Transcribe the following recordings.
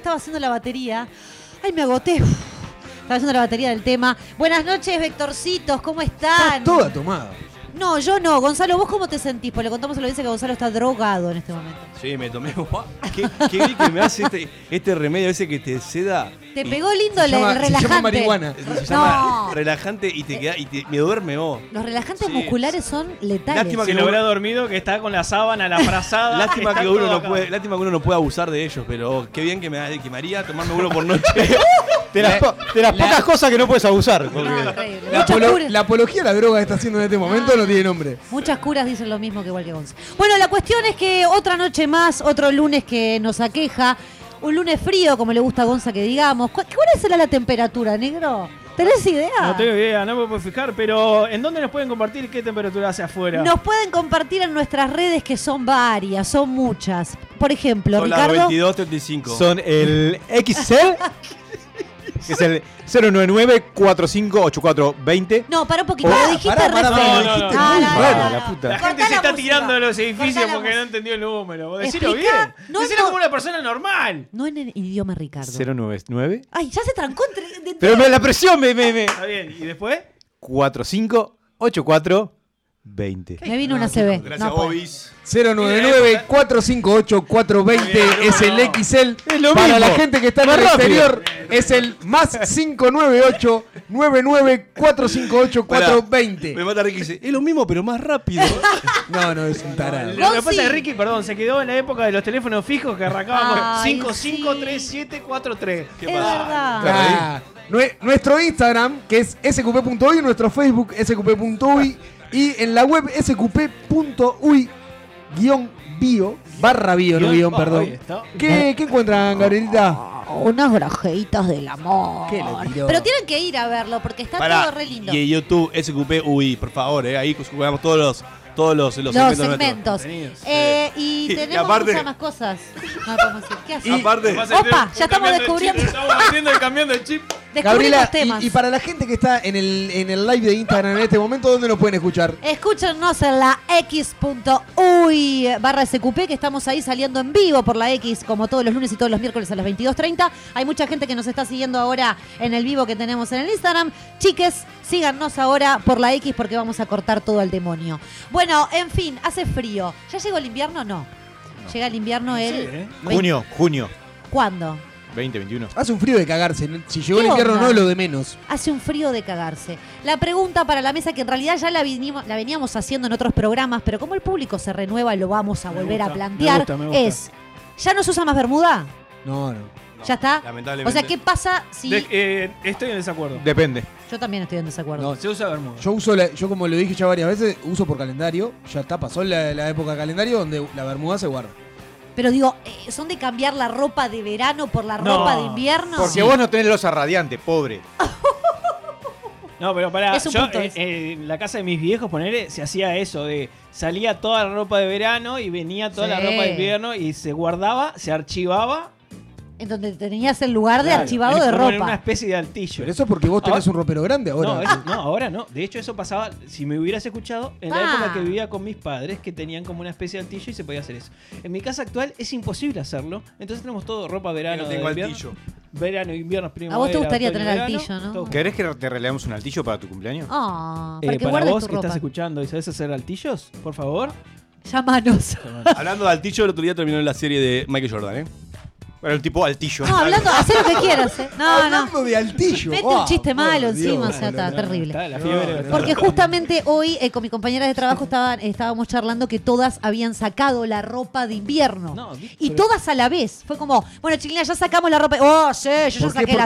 estaba haciendo la batería? Ay, me agoté. Uf. Estaba haciendo la batería del tema. Buenas noches, Vectorcitos, ¿cómo están? Toda tomada. No, yo no. Gonzalo, ¿vos cómo te sentís? Pues le contamos a lo dice que Gonzalo está drogado en este momento. Sí, me tomé. Qué, qué bien que me hace este, este remedio ese que te seda. Te pegó lindo el, llama- el se llama relajante. marihuana. Se llama No. relajante y te queda y te- me duerme vos. Los relajantes Sí. musculares son letales. Lástima Si que lo no- hubiera dormido, que está con la sábana, la frazada. Lástima que, uno no puede, lástima que uno no puede abusar de ellos, pero qué bien que me, que me haría tomarme uno por noche. De las, po- de las La- pocas cosas que no puedes abusar. No. La, apolo- apología a la droga que está haciendo en este momento no tiene nombre. muchas curas dicen lo mismo que igual que Gonzalo. Bueno, la cuestión es que otra noche más, otro lunes que nos aqueja. Un lunes frío, como le gusta a Gonza que digamos. ¿Cu- ¿Cuál será la temperatura, negro? ¿Tenés idea? No tengo idea, no me puedo fijar, pero ¿en dónde nos pueden compartir qué temperatura hace afuera? Nos pueden compartir en nuestras redes que son varias, son muchas. Por ejemplo, Son las Ricardo. 22.35. Son el XL, que es el 099-458420. No, para un poquito, Oh, lo dijiste pará, pará, re pará, feo. lo dijiste No, muy no, no, no, la no. puta. La Cortá gente se está música. tirando de los Cortá edificios la porque no música. entendió el número. Explica- bien. no, Decilo no. como una persona normal. No en el idioma Ricardo. 099. Ay, ya se trancó entre. de- Pero me, la presión me, me, me. Está bien. ¿Y después? 458420. Me vino una CB. Gracias, No puedo. Bobis. 099-458-420 es el XL. Es lo Para mismo. la gente que está en el rápido. exterior es el más 598-99-458-420. Me mata Ricky y dice, es lo mismo, pero más rápido. No, no, es un tarado. Lo que pasa es que Ricky, perdón, se quedó en la época de los teléfonos fijos que arrancaban Ay, con sí. 553743. ¿Qué Es pasa? verdad. Ah, nue- nuestro Instagram, que es sqp.uy, nuestro Facebook sqp.uy y en la web sqp.uy guion bio, barra bio, no Guión- perdón. ¿Qué, qué encuentran, Gabrielita? Unas grajeitas del amor. ¿Qué le tiró? Pero tienen que ir a verlo porque está Pará, todo re lindo. Y en YouTube, SQP UI, por favor, eh, ahí jugamos todos los, todos los, los, Los segmentos segmentos. Eh, y Y tenemos aparte- muchas más cosas. No. ¿Qué haces? Y- Aparte, Opa, ya estamos el descubriendo. Estamos haciendo y cambiando el chip. Gabriela, temas. y, y para la gente que está en el, en el live de Instagram en este momento, ¿dónde nos pueden escuchar? Escúchenos en la x.uy barra SQP, que estamos ahí saliendo en vivo por la X, como todos los lunes y todos los miércoles a las 22.30. Hay mucha gente que nos está siguiendo ahora en el vivo que tenemos en el Instagram. Chiques, síganos ahora por la X porque vamos a cortar todo al demonio. Bueno, en fin, hace frío. ¿Ya llegó el invierno? No. Llega el invierno el... ¿eh? Junio, junio ¿Cuándo? 2021. Hace un frío de cagarse. ¿no? Si llegó ¿Qué el invierno onda? no, lo de menos. Hace un frío de cagarse. La pregunta para la mesa, que en realidad ya la, vinimos- la veníamos haciendo en otros programas, pero como el público se renueva, lo vamos a Me volver a plantear, me gusta, me gusta. es, ¿ya no se usa más bermuda? No, no. No, ¿Ya está? Lamentablemente. O sea, ¿qué pasa si...? De- eh, estoy en desacuerdo. Depende. Yo también estoy en desacuerdo. No, Se usa Bermuda. Yo uso, la- yo como lo dije ya varias veces, uso por calendario. Ya está, pasó la, la época de calendario donde la bermuda se guarda. Pero digo, eh, ¿son de cambiar la ropa de verano por la No. ropa de invierno? Porque vos no tenés losa radiante, pobre. No, pero para Es un yo punto eh, eh, en la casa de mis viejos, ponele, se hacía eso de salía toda la ropa de verano y venía toda la Sí. ropa de invierno y se guardaba, se archivaba. En donde tenías el lugar de Claro, archivado de como en una ropa. especie de altillo. Pero eso es porque vos tenés Ahora- un ropero grande ahora. No, eso- no, ahora no. De hecho, eso pasaba, si me hubieras escuchado, en la Ah. época que vivía con mis padres, que tenían como una especie de altillo y se podía hacer eso. En mi casa actual es imposible hacerlo, entonces tenemos todo ropa verano, no tengo invierno, altillo. verano, invierno, primavera. A vos te gustaría otoño, tener verano, altillo, ¿no? todo. ¿Querés que te regalemos un altillo para tu cumpleaños? Ah, Eh, para que para guardes vos tu que ropa. estás escuchando y sabes hacer altillos, por favor. Llámanos. Hablando de altillo, el otro día terminó la serie de Michael Jordan, ¿eh? Bueno, el tipo altillo. No, hablando, haz lo que quieras, ¿eh? No, no. Hablando de altillo. Mete un chiste malo Dios. encima, o sea, está terrible. Está la fiebre. Porque justamente hoy eh, con mi compañera de trabajo estaban, estábamos charlando que todas habían sacado la ropa de invierno. No, y pero- todas a la vez. Fue como, bueno, chiquilina, ya sacamos la ropa. Oh, sí, yo ya saqué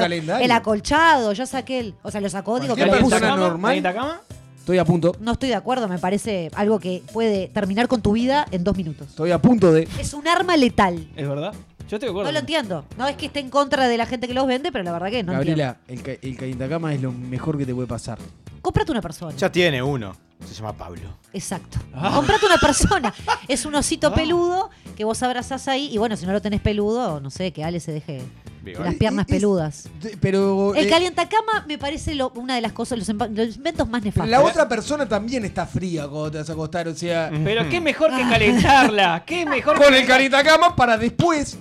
el acolchado, ya saqué el. O sea, lo sacó, digo que lo puso. normal. ¿Hay Itacama? Estoy a punto. No estoy de acuerdo, me parece algo que puede terminar con tu vida en dos minutos. Estoy a punto de. Es un arma letal. ¿Es verdad? Yo estoy de acuerdo. No lo entiendo. No es que esté en contra de la gente que los vende, pero la verdad que no entiendo. Gabriela, el, ca- el calientacama es lo mejor que te puede pasar. Cómprate una persona. Ya tiene uno. Se llama Pablo. Exacto. Ah. Comprate una persona. Es un osito peludo que vos abrazás ahí. Y bueno, si no lo tenés peludo, no sé, que Ale se deje las piernas peludas. Pero. El eh, calientacama me parece lo- una de las cosas, los, inventos más nefastos. la otra persona también está fría cuando te vas a acostar. O sea, Pero qué mejor que calentarla. Qué mejor con que el calientacama para después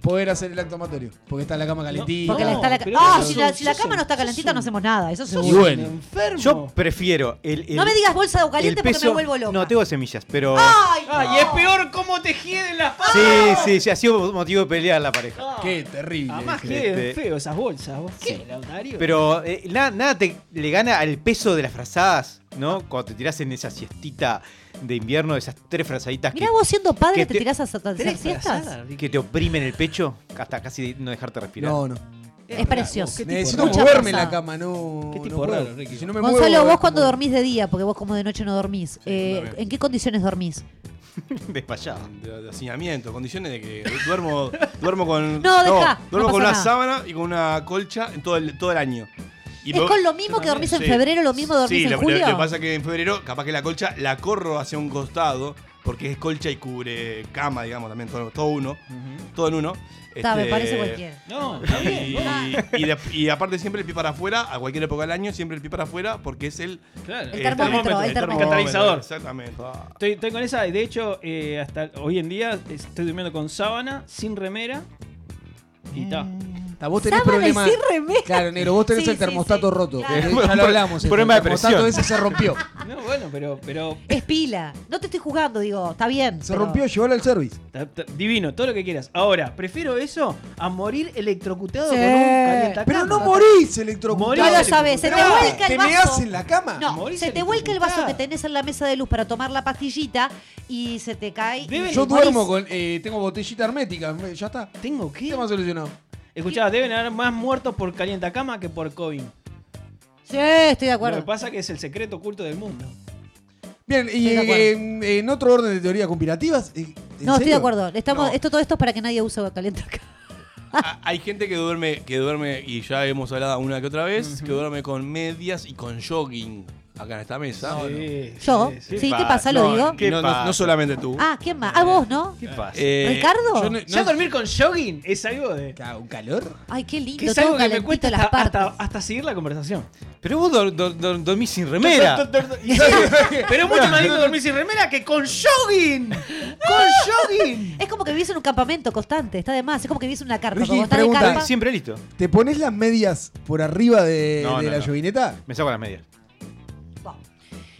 poder hacer el acto amatorio. Porque está la cama calentita. Porque está la pero Ah, si la, si la sos cama no está calentita, no hacemos nada. Eso Y seguro. bueno. enfermo. Yo prefiero el, el- No me digas bolsa de el caliente porque peso. me vuelvo loca. No, tengo semillas, pero. ¡Ay! Ah, no. y es peor cómo te hieden las patas. Sí, sí, sí, ha sido motivo de pelear la pareja. Ah. Qué terrible. Además, ese. qué Este- feo esas bolsas. ¿Vos qué, Lautario? Pero eh, nada, nada te le gana al peso de las frazadas, ¿no? Cuando te tirás en esa siestita de invierno, esas tres frazaditas que, Mirá vos siendo padre que te, te- tirás a hacer ¿Tenés siestas. que te oprimen el pecho hasta casi no dejarte respirar. No, no. Es precioso. ¿Qué tipo Necesito Mucha moverme en la cama, no. Qué no tipo puedo. raro, Ricky. Si no me Gonzalo, muevo, vos cuando como- dormís de día, porque vos como de noche no dormís, eh. ¿en qué condiciones dormís? Desmayado. De, de hacinamiento, condiciones de que duermo, duermo con. No, deja, duermo no con una nada. sábana y con una colcha en todo el, todo el año. Y ¿Es con lo mismo que dormís en Sí. febrero, lo mismo dormís sí, en lo, julio? Lo, que pasa es que en febrero, capaz que la colcha la corro hacia un costado, porque es colcha y cubre cama, digamos, también, todo, todo uno, todo en uno. Está, me Este, parece cualquiera. No, está bien. Y, y de- y aparte siempre el pie para afuera, a cualquier época del año, siempre el pie para afuera, porque es el... Claro. El termómetro, el termómetro. Catalizador. Exactamente. Estoy, estoy con esa, y de hecho, eh, hasta hoy en día estoy durmiendo con sábana, sin remera. Y está. Ah, Vos tenés Sábana y problemas. sin remera. Claro, negro, vos tenés Sí, el sí, termostato sí, roto. claro. Eh, Ya lo hablamos. Problema de el termostato presión. ese se rompió. No, bueno, pero, pero Es pila. No te estoy jugando, digo, está bien. Se pero- rompió, llevalo al service. está- está divino, todo lo que quieras. Ahora, prefiero eso a morir electrocutado Sí. con un calientacama. Pero no morís electrocutado. Morís No lo sabes, se te vuelca el ¿Te vaso. meás en la cama? No, Morís se te vuelca el vaso que electrocutada. tenés en la mesa de luz para tomar la pastillita y se te cae. y Deben- Yo morís. duermo con. eh, tengo botellita hermética. Ya está. ¿Tengo qué? Tema solucionado. Escuchá, deben haber más muertos por calientacama que por COVID. Sí, estoy de Lo acuerdo. que pasa es que es el secreto oculto del mundo. Bien, y Estoy de acuerdo. en, en otro orden de teorías conspirativas. eh, ¿en No, estoy serio? de acuerdo. Estamos, No. esto, todo esto es para que nadie use caliente acá. Ah, Hay gente que duerme, que duerme, y ya hemos hablado una que otra vez, que duerme con medias y con jogging acá en esta mesa. Sí, Yo, sí, sí, sí. ¿qué pasa? ¿Lo No, digo? ¿Qué no, no- pasa? no solamente tú. Ah, ¿quién más? Ah, vos, ¿no? ¿Qué pasa? Eh, ¿Ricardo? yo no- ¿Ya dormir con jogging es algo de. ¿Un calor? Ay, qué lindo. Que es todo algo que me calentito cuesta las hasta, partes. hasta, hasta seguir la conversación. Pero vos dor- dor- dor- dormís sin remera. Y Pero es mucho más lindo dormir sin remera que con jogging. Con jogging. Es como que vivís en un campamento constante, está de más. Es como que vivís en una carpa. Como estás de pregunta. carpa. Siempre listo. ¿Te pones las medias por arriba de, No, de no, la no. llovineta? Me saco las medias.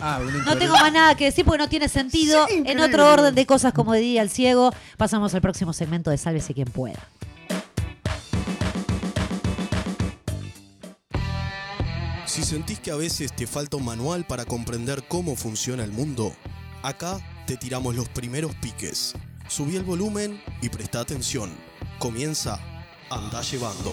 Ah, No tengo más nada que decir porque no tiene sentido. Sí, en otro orden de cosas, como diría el ciego, pasamos al próximo segmento de Sálvese quien pueda. Si sentís que a veces te falta un manual para comprender cómo funciona el mundo, acá te tiramos los primeros piques. Subí el volumen y presta atención. Comienza Anda Llevando.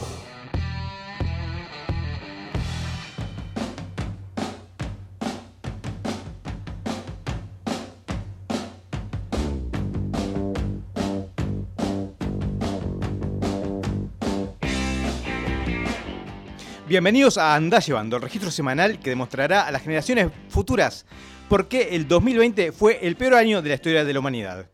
Bienvenidos a Andá Llevando, el registro semanal que demostrará a las generaciones futuras por qué el 2020 fue el peor año de la historia de la humanidad.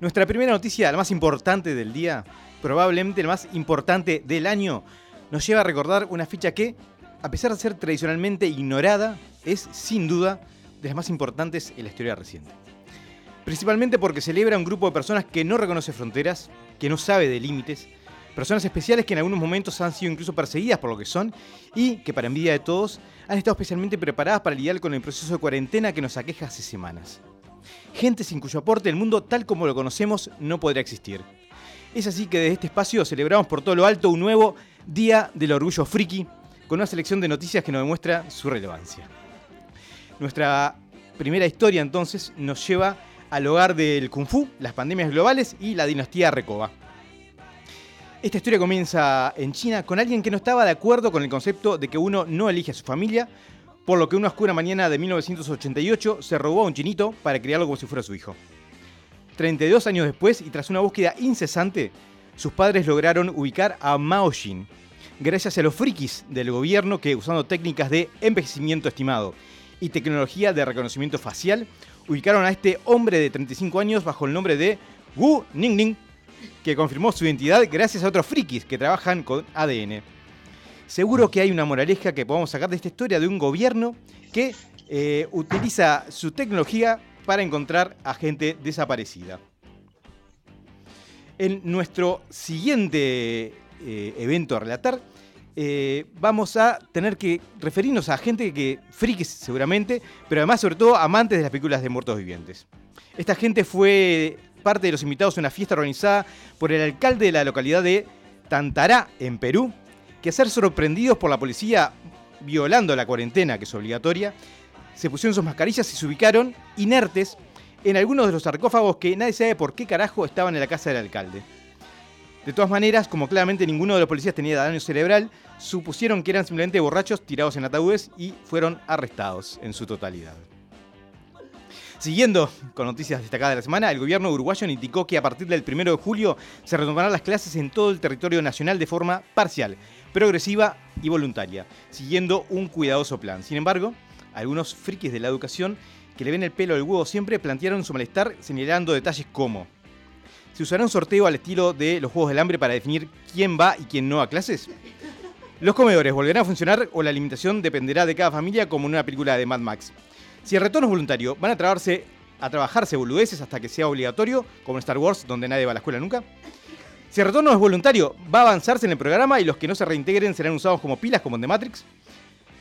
Nuestra primera noticia, la más importante del día, probablemente la más importante del año, nos lleva a recordar una fecha que, a pesar de ser tradicionalmente ignorada, es sin duda de las más importantes en la historia reciente. Principalmente porque celebra un grupo de personas que no reconoce fronteras, que no sabe de límites, personas especiales que en algunos momentos han sido incluso perseguidas por lo que son y que para envidia de todos han estado especialmente preparadas para lidiar con el proceso de cuarentena que nos aqueja hace semanas. Gente sin cuyo aporte el mundo tal como lo conocemos no podrá existir. Es así que desde este espacio celebramos por todo lo alto un nuevo Día del Orgullo Friki con una selección de noticias que nos demuestra su relevancia. Nuestra primera historia entonces nos lleva al hogar del Kung Fu, las pandemias globales y la dinastía Recoba. Esta historia comienza en China con alguien que no estaba de acuerdo con el concepto de que uno no elige a su familia, por lo que una oscura mañana de 1988 se robó a un chinito para criarlo como si fuera su hijo. 32 años después y tras una búsqueda incesante, sus padres lograron ubicar a Mao Jin, gracias a los frikis del gobierno que usando técnicas de envejecimiento estimado y tecnología de reconocimiento facial, ubicaron a este hombre de 35 años bajo el nombre de Wu Ningning, que confirmó su identidad gracias a otros frikis que trabajan con ADN. Seguro que hay una moraleja que podamos sacar de esta historia de un gobierno que eh, utiliza su tecnología para encontrar a gente desaparecida. En nuestro siguiente eh, evento a relatar, eh, vamos a tener que referirnos a gente que, frikis seguramente, pero además sobre todo amantes de las películas de muertos vivientes. Esta gente fue parte de los invitados a una fiesta organizada por el alcalde de la localidad de Tantará, en Perú, que ser sorprendidos por la policía violando la cuarentena, que es obligatoria, se pusieron sus mascarillas y se ubicaron inertes en algunos de los sarcófagos que nadie sabe por qué carajo estaban en la casa del alcalde. De todas maneras, como claramente ninguno de los policías tenía daño cerebral, supusieron que eran simplemente borrachos tirados en ataúdes y fueron arrestados en su totalidad. Siguiendo con noticias destacadas de la semana, el gobierno uruguayo indicó que a partir del 1 de julio se retomarán las clases en todo el territorio nacional de forma parcial, progresiva y voluntaria, siguiendo un cuidadoso plan. Sin embargo, algunos frikis de la educación que le ven el pelo al huevo siempre plantearon su malestar señalando detalles como ¿Se usará un sorteo al estilo de los Juegos del Hambre para definir quién va y quién no a clases? ¿Los comedores volverán a funcionar o la limitación dependerá de cada familia como en una película de Mad Max? Si el retorno es voluntario, ¿van a, trabarse, a trabajarse boludeces hasta que sea obligatorio, como en Star Wars, donde nadie va a la escuela nunca? Si el retorno es voluntario, ¿va a avanzarse en el programa y los que no se reintegren serán usados como pilas como en The Matrix?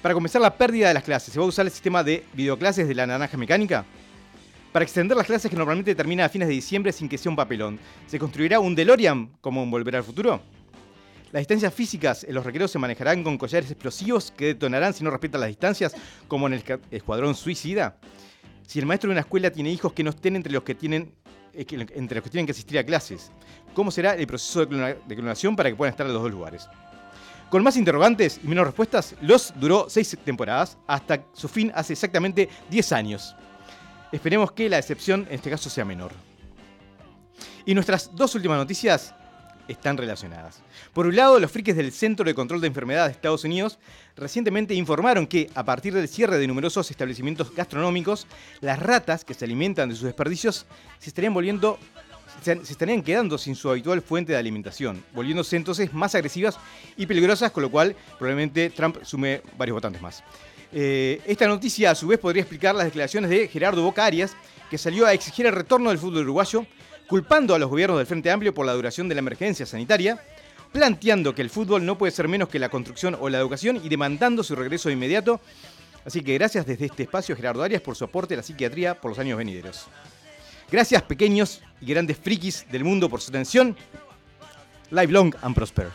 Para comenzar la pérdida de las clases, ¿se va a usar el sistema de videoclases de la naranja mecánica? Para extender las clases que normalmente terminan a fines de diciembre sin que sea un papelón, ¿se construirá un DeLorean como en Volver al Futuro? Las distancias físicas en los recreos se manejarán con collares explosivos que detonarán si no respetan las distancias, como en el Escuadrón Suicida. Si el maestro de una escuela tiene hijos que no estén entre los que tienen, eh, entre los que tienen que asistir a clases, ¿cómo será el proceso de, clona- de clonación para que puedan estar en los dos lugares? Con más interrogantes y menos respuestas, Los duró seis temporadas hasta su fin hace exactamente 10 años. Esperemos que la decepción en este caso sea menor. Y nuestras dos últimas noticias están relacionadas. Por un lado, los frikis del Centro de Control de Enfermedades de Estados Unidos recientemente informaron que, a partir del cierre de numerosos establecimientos gastronómicos, las ratas que se alimentan de sus desperdicios se estarían volviendo se estarían quedando sin su habitual fuente de alimentación, volviéndose entonces más agresivas y peligrosas, con lo cual probablemente Trump sume varios votantes más. Eh, esta noticia a su vez podría explicar las declaraciones de Gerardo Boca Arias, que salió a exigir el retorno del fútbol uruguayo, culpando a los gobiernos del Frente Amplio por la duración de la emergencia sanitaria, planteando que el fútbol no puede ser menos que la construcción o la educación y demandando su regreso de inmediato. Así que gracias desde este espacio Gerardo Arias por su aporte a la psiquiatría por los años venideros. Gracias pequeños y grandes frikis del mundo por su atención. Live long and prosper.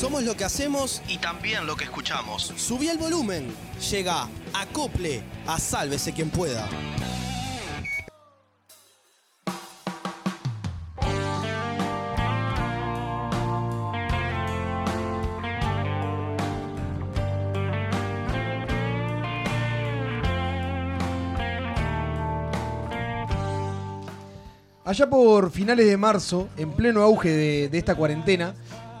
Somos lo que hacemos y también lo que escuchamos. Subí el volumen. Llega, acople, a sálvese quien pueda. Allá por finales de marzo, en pleno auge de, de esta cuarentena,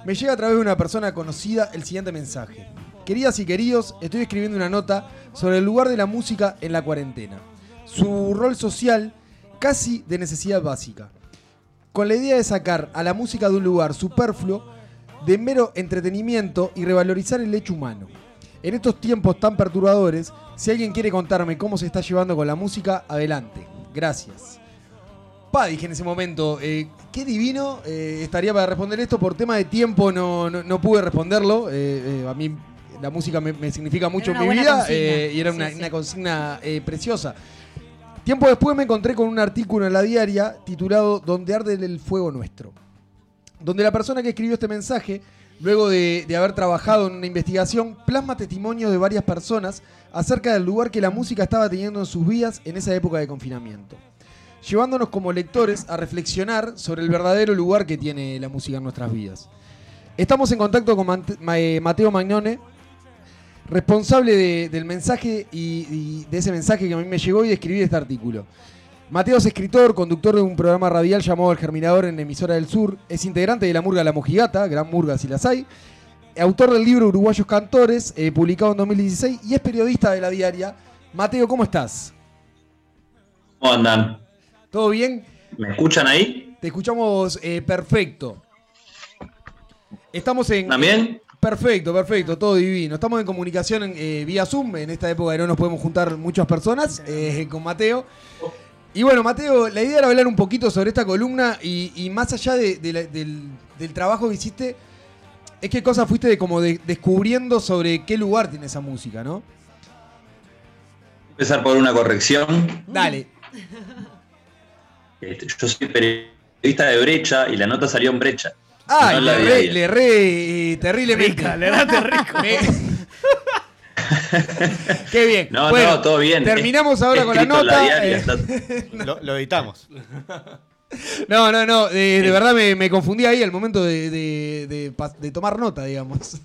me llega a través de una persona conocida el siguiente mensaje. Queridas y queridos, estoy escribiendo una nota sobre el lugar de la música en la cuarentena. Su rol social casi de necesidad básica. Con la idea de sacar a la música de un lugar superfluo de mero entretenimiento y revalorizar el hecho humano. En estos tiempos tan perturbadores, si alguien quiere contarme cómo se está llevando con la música, adelante. Gracias. Pa, dije en ese momento, eh, qué divino eh, estaría para responder esto. Por tema de tiempo no, no, no pude responderlo. Eh, a mí la música me, me significa mucho en mi vida y era Sí, una, sí. una consigna preciosa. Tiempo después me encontré con un artículo en la diaria titulado Donde arde el fuego nuestro. Donde la persona que escribió este mensaje, luego de, de haber trabajado en una investigación, plasma testimonios de varias personas acerca del lugar que la música estaba teniendo en sus vidas en esa época de confinamiento llevándonos como lectores a reflexionar sobre el verdadero lugar que tiene la música en nuestras vidas. Estamos en contacto con eh, Mateo Magnone, responsable de- del mensaje y, y de ese mensaje que a mí me llegó y de escribir este artículo. Mateo es escritor, conductor de un programa radial llamado El Germinador en Emisora del Sur, es integrante de la Murga La Mojigata, gran murga si las hay, autor del libro Uruguayos Cantores, eh, publicado en 2016, y es periodista de la diaria. Mateo, ¿cómo estás? ¿Cómo andan? ¿Todo bien? ¿Me escuchan ahí? Te escuchamos eh, perfecto. Estamos en. ¿También? Perfecto, perfecto, todo divino. Estamos en comunicación eh, vía Zoom, en esta época que no nos podemos juntar muchas personas, eh, con Mateo. Y bueno, Mateo, la idea era hablar un poquito sobre esta columna y, y más allá de- de la- del, del trabajo que hiciste, es qué cosas fuiste de, como de- descubriendo sobre qué lugar tiene esa música, ¿no? Empezar por una corrección. Dale. Este, yo soy periodista de brecha y la nota salió en brecha. Ah, No le re, le re, terriblemente. Rica, le erraste rico. Qué bien. No, Bueno, no, todo bien. Terminamos ahora con la nota. diaria, eh, está- Lo, lo editamos. No, no, no. De, de verdad me, me confundí ahí al momento de, de- de pas- de tomar nota, digamos.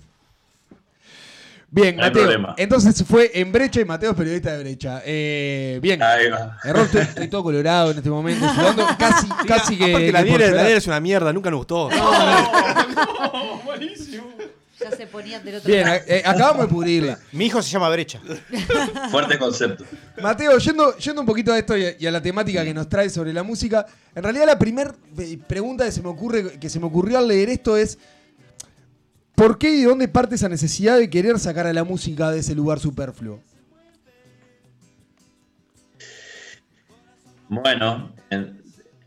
Bien, No Mateo. problema. Entonces fue en brecha y Mateo es periodista de brecha. Eh, bien. Ahí va. Error, estoy, estoy todo colorado en este momento, sudando casi, casi que. La diaria es una mierda, nunca nos gustó. Ya se ponían del otro Bien, lado. eh, acabamos de pudrirla. Mi hijo se llama Brecha. Fuerte concepto. Mateo, yendo, yendo un poquito a esto y a, y a la temática que nos trae sobre la música, en realidad la primera pregunta que se me ocurre, que se me ocurrió al leer esto es ¿por qué y de dónde parte esa necesidad de querer sacar a la música de ese lugar superfluo? Bueno, en,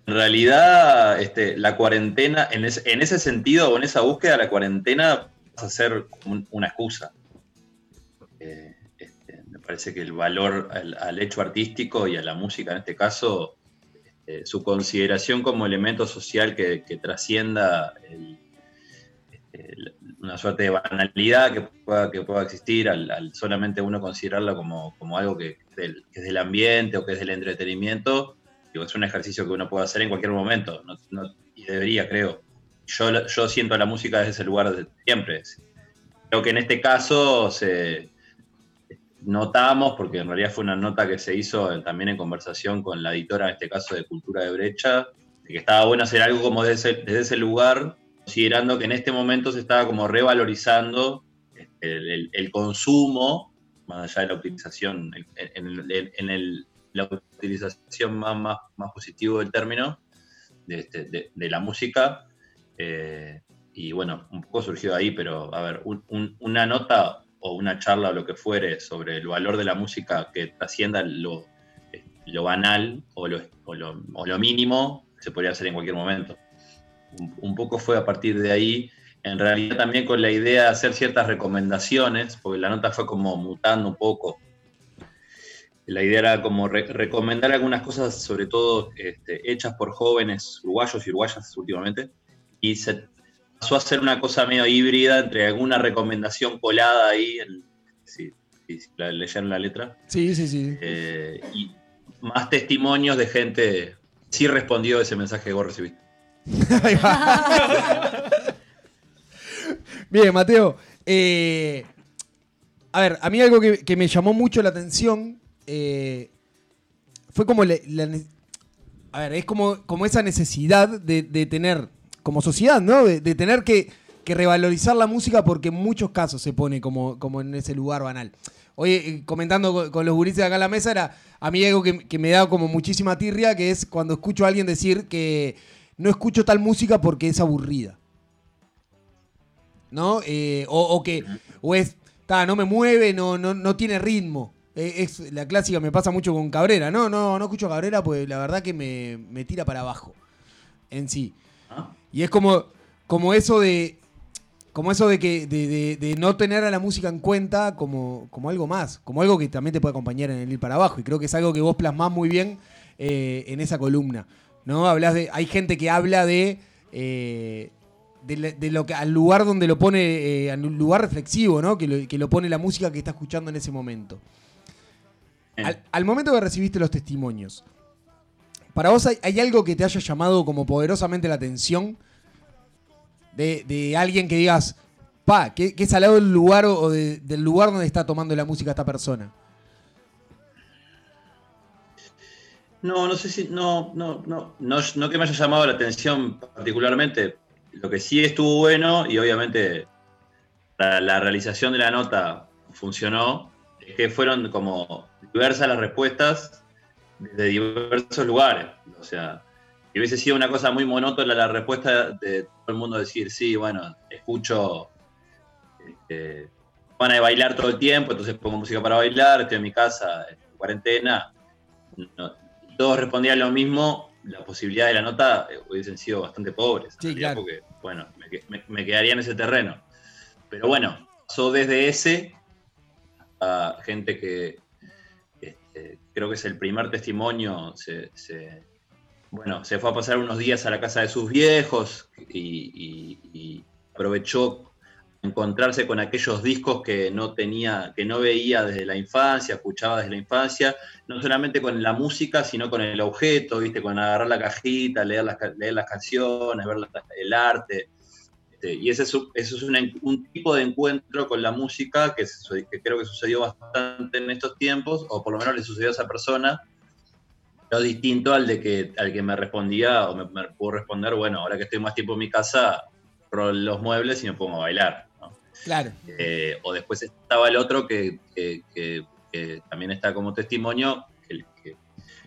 realidad este, la cuarentena, en, es- en ese sentido o en esa búsqueda, la cuarentena pasa a ser una excusa. Eh, este, me parece que el valor al, hecho artístico y a la música en este caso, este, su consideración como elemento social que, trascienda el- una suerte de banalidad que pueda, que pueda existir al, solamente uno considerarla como, como algo que es, del, ambiente o que es del entretenimiento, digo, es un ejercicio que uno puede hacer en cualquier momento y debería, creo. Yo, yo siento la música desde ese lugar desde siempre. Creo que en este caso se notamos, porque en realidad fue una nota que se hizo también en conversación con la editora, en este caso de Cultura de Brecha, de que estaba bueno hacer algo como desde desde ese lugar, considerando que en este momento se estaba como revalorizando el, el- el consumo, más allá de la utilización, en, el- la utilización más, más, más positivo del término, de, este- de- la música. eh, y bueno, un poco surgió ahí, pero a ver, un- un- una nota o una charla o lo que fuere sobre el valor de la música que trascienda lo, lo banal o lo, o lo- o lo mínimo, se podría hacer en cualquier momento. Un, un poco fue a partir de ahí, en realidad también con la idea de hacer ciertas recomendaciones, porque la nota fue como mutando un poco. La idea era como re- recomendar algunas cosas, sobre todo este, hechas por jóvenes uruguayos y uruguayas últimamente, y se pasó a ser una cosa medio híbrida entre alguna recomendación colada ahí, en- si, si la- leyeron la letra, Sí, sí, sí. eh, y más testimonios de gente que sí respondió a ese mensaje que vos recibiste. Ahí va. Bien, Mateo. eh, a ver, a mí algo que, que me llamó mucho la atención eh, fue como A ver, es como, como esa necesidad de, de tener, como sociedad, ¿no? De, de tener que, que revalorizar la música porque en muchos casos se pone como, como en ese lugar banal. Oye, eh, comentando con, los gurises acá en la mesa, era a mí algo que, que me da como muchísima tirria, que es cuando escucho a alguien decir que no escucho tal música porque es aburrida. ¿No? Eh, o, o que, o es, ta, no me mueve, no, no, no tiene ritmo. Eh, es la clásica, me pasa mucho con Cabrera. No, no, no escucho Cabrera, pues la verdad que me, me tira para abajo. En sí. ¿no? Y es como, como eso de. Como eso de que. De, de- de no tener a la música en cuenta como, como algo más. Como algo que también te puede acompañar en el ir para abajo. Y creo que es algo que vos plasmás muy bien eh, en esa columna. ¿No? Hablas de. Hay gente que habla de. eh, de, lo que al lugar donde lo pone. eh, al lugar reflexivo, ¿no? Que lo, que lo pone la música que está escuchando en ese momento. Al, al momento que recibiste los testimonios, ¿para vos hay, hay algo que te haya llamado como poderosamente la atención? De, de alguien que digas, pa, ¿qué, qué salado el lugar o, o de- del lugar donde está tomando la música esta persona? No, no sé si, no, no, no, no, no que me haya llamado la atención particularmente. Lo que sí estuvo bueno y obviamente la, realización de la nota funcionó, es que fueron como diversas las respuestas de diversos lugares. O sea, si hubiese sido una cosa muy monótona la respuesta de todo el mundo decir, sí, bueno, escucho este, van a bailar todo el tiempo, entonces pongo música para bailar, estoy en mi casa, en cuarentena. No, todos respondían lo mismo, las posibilidades de la nota eh, hubiesen sido bastante pobres. Sí, claro. Porque, bueno, me, me- me quedaría en ese terreno. Pero bueno, pasó desde ese a gente que este, creo que es el primer testimonio, se, se- bueno, se fue a pasar unos días a la casa de sus viejos y, y- y aprovechó encontrarse con aquellos discos que no tenía, que no veía desde la infancia, escuchaba desde la infancia, no solamente con la música, sino con el objeto, viste, con agarrar la cajita, leer las, leer las canciones, ver el arte. Este, y ese es, eso es un tipo de encuentro con la música que, creo que sucedió bastante en estos tiempos, o por lo menos le sucedió a esa persona, lo distinto al de que, al que me respondía, o me, me pudo responder, bueno, ahora que estoy más tiempo en mi casa, los muebles y me pongo a bailar. Eh, o después estaba el otro que, también está como testimonio, que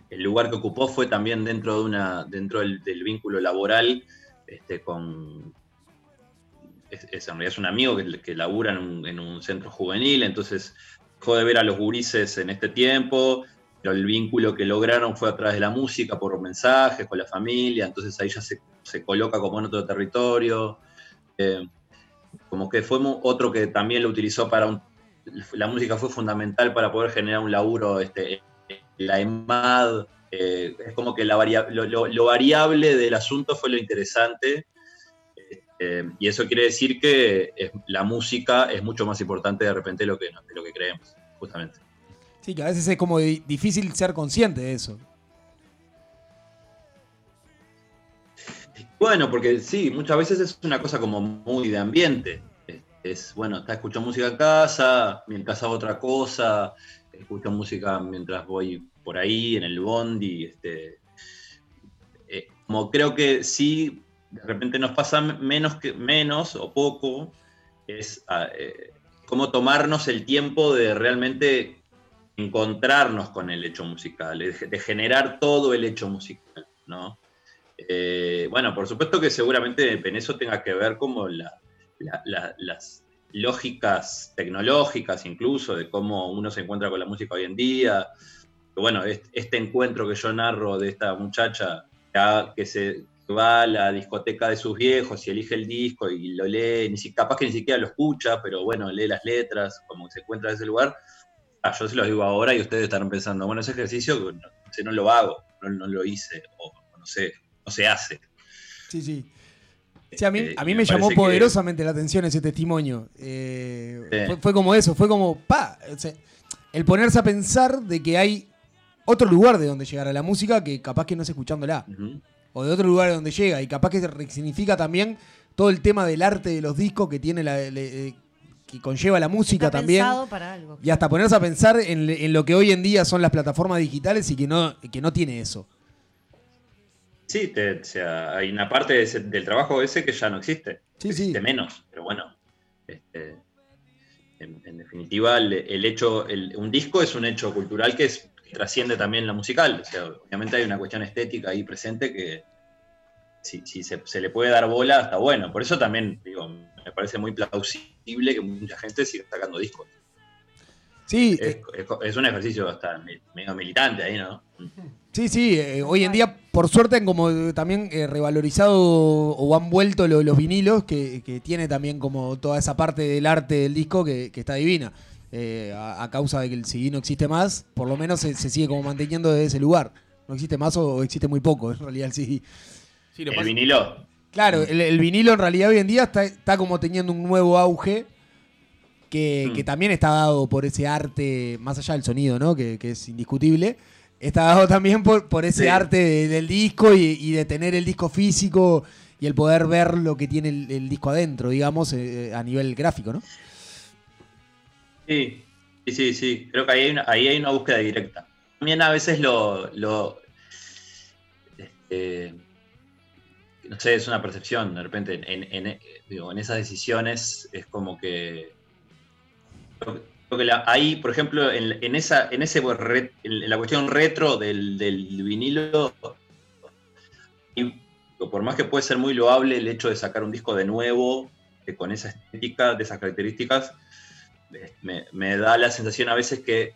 el, lugar que ocupó fue también dentro, de una, dentro del, vínculo laboral este, con... Es, es- realidad es un amigo que, labura en un, en un centro juvenil, entonces dejó de ver a los gurises en este tiempo, pero el vínculo que lograron fue a través de la música, por mensajes, con la familia, entonces ahí ya se, se coloca como en otro territorio. Eh, como que fue otro que también lo utilizó para un... La música fue fundamental para poder generar un laburo, este, la EMAD, eh, es como que la varia- lo, variable del asunto fue lo interesante, eh, y eso quiere decir que la música es mucho más importante de repente de lo que, de lo que creemos, justamente. Sí, que a veces es como di- difícil ser consciente de eso. Bueno, porque sí, muchas veces es una cosa como muy de ambiente. Es, es, bueno, está escuchando música en casa, mientras hago otra cosa, escucho música mientras voy por ahí, en el bondi. Este, eh, como creo que sí, de repente nos pasa menos, que, menos o poco, es ah, eh, como tomarnos el tiempo de realmente encontrarnos con el hecho musical, de generar todo el hecho musical, ¿no? Eh, bueno, por supuesto que seguramente en eso tenga que ver como la- la- la- las lógicas tecnológicas incluso, de cómo uno se encuentra con la música hoy en día. Bueno, est- este encuentro que yo narro de esta muchacha que, se va a la discoteca de sus viejos y elige el disco y lo lee, ni si, capaz que ni siquiera lo escucha, pero bueno, lee las letras, como que se encuentra en ese lugar. Ah, yo se los digo ahora y ustedes estarán pensando, bueno, ese ejercicio no, no lo hago, no lo hice, o no sé, no se hace. Sí, sí. Sí, a mí, Eh, a mí me me llamó que- poderosamente la atención ese testimonio. Eh, Sí. fue, fue como eso, fue como, pa, o sea, el ponerse a pensar de que hay otro lugar de donde llegar a la música que capaz que no es escuchándola. O de otro lugar de donde llega. Y capaz que se significa también todo el tema del arte de los discos que tiene la, le- eh, que conlleva la música Está también. pensado para algo. Y hasta ponerse a pensar en, en lo que hoy en día son las plataformas digitales y que no, que no tiene eso. Sí, te- o sea, hay una parte de ese- del trabajo ese que ya no existe. Sí, existe sí. menos, pero bueno. este, en, en definitiva, el, el hecho, el- un disco es un hecho cultural que, es, que trasciende también la musical. O sea, obviamente hay una cuestión estética ahí presente que si, si se, se le puede dar bola, está bueno. Por eso también, digo, me parece muy plausible que mucha gente siga sacando discos. Sí, Es, es- es un ejercicio hasta medio militante ahí, ¿no? Sí, sí, eh, hoy en día por suerte han como eh, también eh, revalorizado o han vuelto lo- los vinilos que, que tiene también como toda esa parte del arte del disco que, que está divina. Eh, a, a causa de que el CD no existe más, por lo menos se, se sigue como manteniendo desde ese lugar. No existe más o existe muy poco, en realidad el CD. Sí, lo El pasa- vinilo. Claro, el, el vinilo en realidad hoy en día está, está como teniendo un nuevo auge que, Mm. que también está dado por ese arte, más allá del sonido, ¿no? Que, que es indiscutible. Está dado también por, por ese Sí. arte de- del disco y, y de tener el disco físico y el poder ver lo que tiene el, el disco adentro, digamos, eh, a nivel gráfico, ¿no? Sí, sí, sí, sí. Creo que ahí hay una, ahí hay una búsqueda directa. También a veces lo, lo este, no sé, es una percepción, de repente, en, en- digo, en esas decisiones es como que que- que la- ahí, por ejemplo, en, en esa, en ese en la cuestión retro del, del vinilo, y por más que puede ser muy loable el hecho de sacar un disco de nuevo, este, con esa estética, de esas características, me, me da la sensación a veces que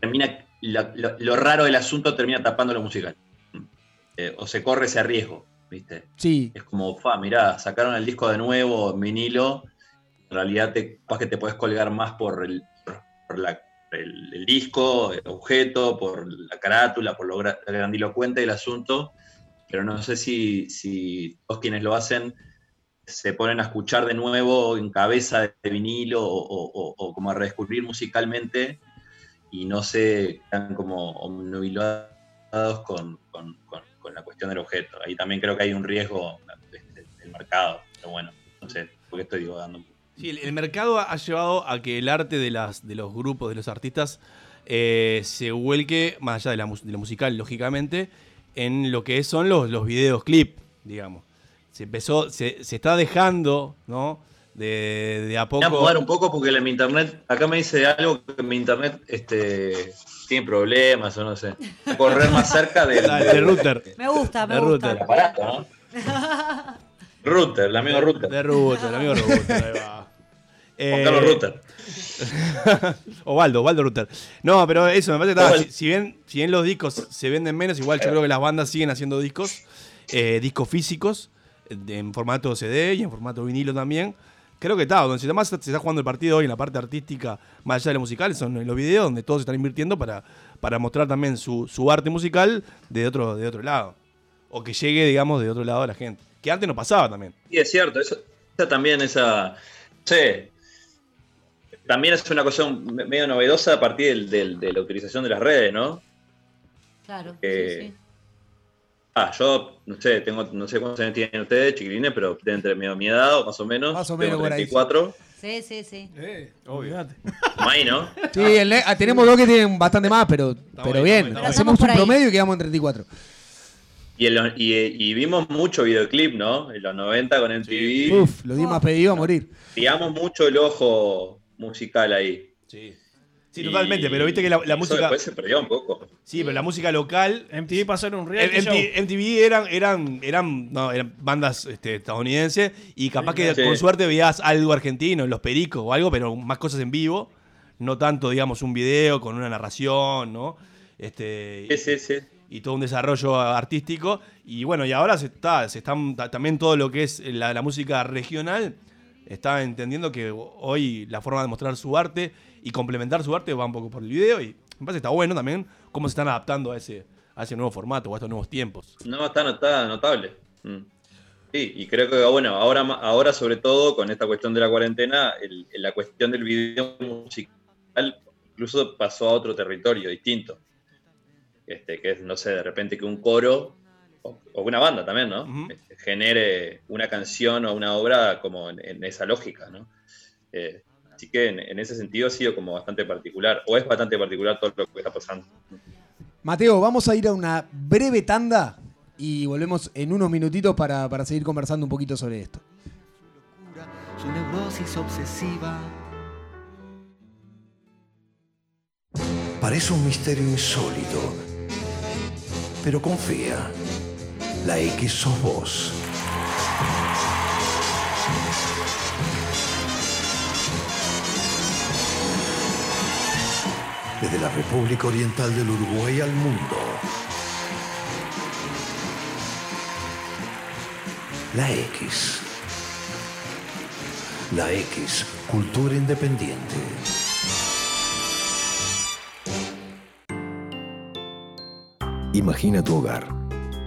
termina la- lo, lo raro del asunto termina tapando lo musical. Eh, o se corre ese riesgo, ¿viste? Sí, Es como, fa, mirá, sacaron el disco de nuevo vinilo. En realidad, te, que te puedes colgar más por el, por- la- el, disco, el objeto, por la carátula, por lo gra- grandilocuente del asunto. Pero no sé si, si todos quienes lo hacen se ponen a escuchar de nuevo en cabeza de vinilo o, como a redescubrir musicalmente y no se quedan como omnubilados con, la cuestión del objeto. Ahí también creo que hay un riesgo este, del mercado, pero bueno, no sé, porque estoy divagando. Sí, el, el mercado ha llevado a que el arte de, las, de los grupos, de los artistas, eh, se vuelque, más allá de, la, de lo musical, lógicamente, en lo que son los, los videos clip, digamos. Se empezó, se, se está dejando, ¿no? De, de a Voy a poco. mudar un poco porque en mi internet, acá me dice algo que mi internet este, tiene problemas o no sé. Correr más cerca del, Dale, de router. Me gusta, me De gusta. del aparato, ¿no? Router, el amigo router. De router, amigo router, ahí va. Juan Eh, Carlos Router. Osvaldo, Osvaldo Router. No, pero eso, me parece que está, si, si bien, si bien los discos se venden menos, igual yo creo que las bandas siguen haciendo discos, eh, discos físicos, eh, en formato CD y en formato vinilo también. Creo que está, donde más se está jugando el partido hoy en la parte artística, más allá de lo musical, son en los videos donde todos están invirtiendo para, para mostrar también su, su arte musical de otro, de otro lado. O que llegue, digamos, de otro lado a la gente. Que antes no pasaba también. Sí, es cierto, eso, esa también esa, sí, también es una cosa me- medio novedosa a partir del- del- de la utilización de las redes, ¿no? Claro. Eh, sí, sí. Ah, yo no sé, tengo, no sé cuántos años tienen ustedes, chiquilines, pero tener mi, mi edad o más o menos. Más o Tengo menos por ahí, sí. 34. Sí, sí, sí. Olvídate. Como ahí, ¿no? sí el ah, tenemos dos que tienen bastante más, pero, pero bien. Hacemos un ahí. promedio y quedamos en 34. Y, los- y, y vimos mucho videoclip, ¿no? En los 90 con MTV. Uf, lo di más pedido a morir. Digamos mucho el ojo musical ahí. Sí. Sí, Y totalmente, pero viste que la, la eso música. Después se perdió un poco. Sí, pero la música local MTV pasaron un reality show. MTV, eran, eran, eran, no, eran bandas este, estadounidenses y capaz que Sí. con suerte veías algo argentino, Los Pericos o algo, pero más cosas en vivo, no tanto, digamos, un video con una narración, ¿no? Este, Sí, sí, sí. y todo un desarrollo artístico. Y bueno, y ahora se está, se están ta- también todo lo que es la, la música regional, está entendiendo que hoy la forma de mostrar su arte y complementar su arte va un poco por el video y me parece está bueno también cómo se están adaptando a ese, a ese nuevo formato o a estos nuevos tiempos. No, está, está notable. Mm. Sí, y creo que, bueno, ahora, ahora sobre todo con esta cuestión de la cuarentena, el- la cuestión del video musical incluso pasó a otro territorio distinto. Este, que es, no sé, de repente que un coro, o, o una banda también, ¿no? Este, genere una canción o una obra como en, en esa lógica, ¿no? Eh, así que en, en ese sentido ha sido como bastante particular, o es bastante particular todo lo que está pasando. Mateo, vamos a ir a una breve tanda y volvemos en unos minutitos para, para seguir conversando un poquito sobre esto. su neurosis obsesiva. Parece un misterio insólito. Pero confía. La X sos vos. Desde la República Oriental del Uruguay al mundo. La X. La X, cultura independiente. Imagina tu hogar,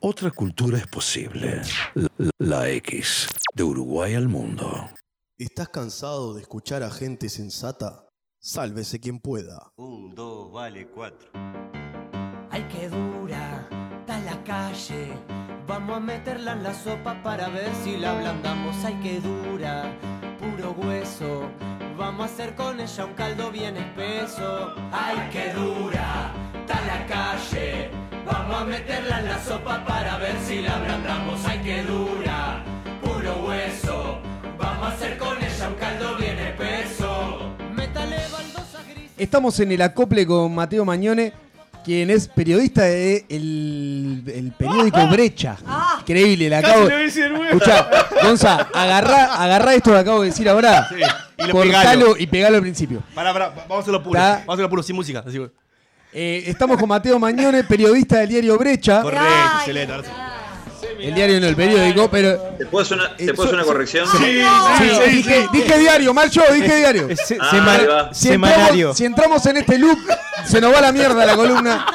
Otra cultura es posible. La, la X, de Uruguay al mundo. ¿Estás cansado de escuchar a gente sensata? Sálvese quien pueda. Un, dos, vale, cuatro. Ay, qué dura, está la calle. Vamos a meterla en la sopa para ver si la ablandamos. Ay, qué dura, puro hueso. Vamos a hacer con ella un caldo bien espeso. Ay, qué dura, está la calle. Vamos a meterla en la sopa para ver si la ablandamos. Ay, qué dura, puro hueso. Vamos a hacer con ella un caldo bien espeso. Estamos en el acople con Mateo Mañone, quien es periodista de el, el periódico Brecha. Increíble, le Casi acabo. de nuevo. Escuchá, Gonza, agarrá, agarrá esto que acabo de decir ahora. Sí, y lo cortalo pegalo. y pegalo al principio. Pará, pará, vamos a hacerlo puro. Está- Vamos a hacerlo puro, sin música. Así. Eh, estamos con Mateo Mañone, periodista del diario Brecha. Correcto, excelente. El diario no, el periódico, pero. ¿Te puedo hacer una, ¿te puedo hacer una so- corrección? Sí, sí, dije, dije diario, mal yo, dije diario. Ah, entramos, si entramos en este loop, se nos va la mierda la columna.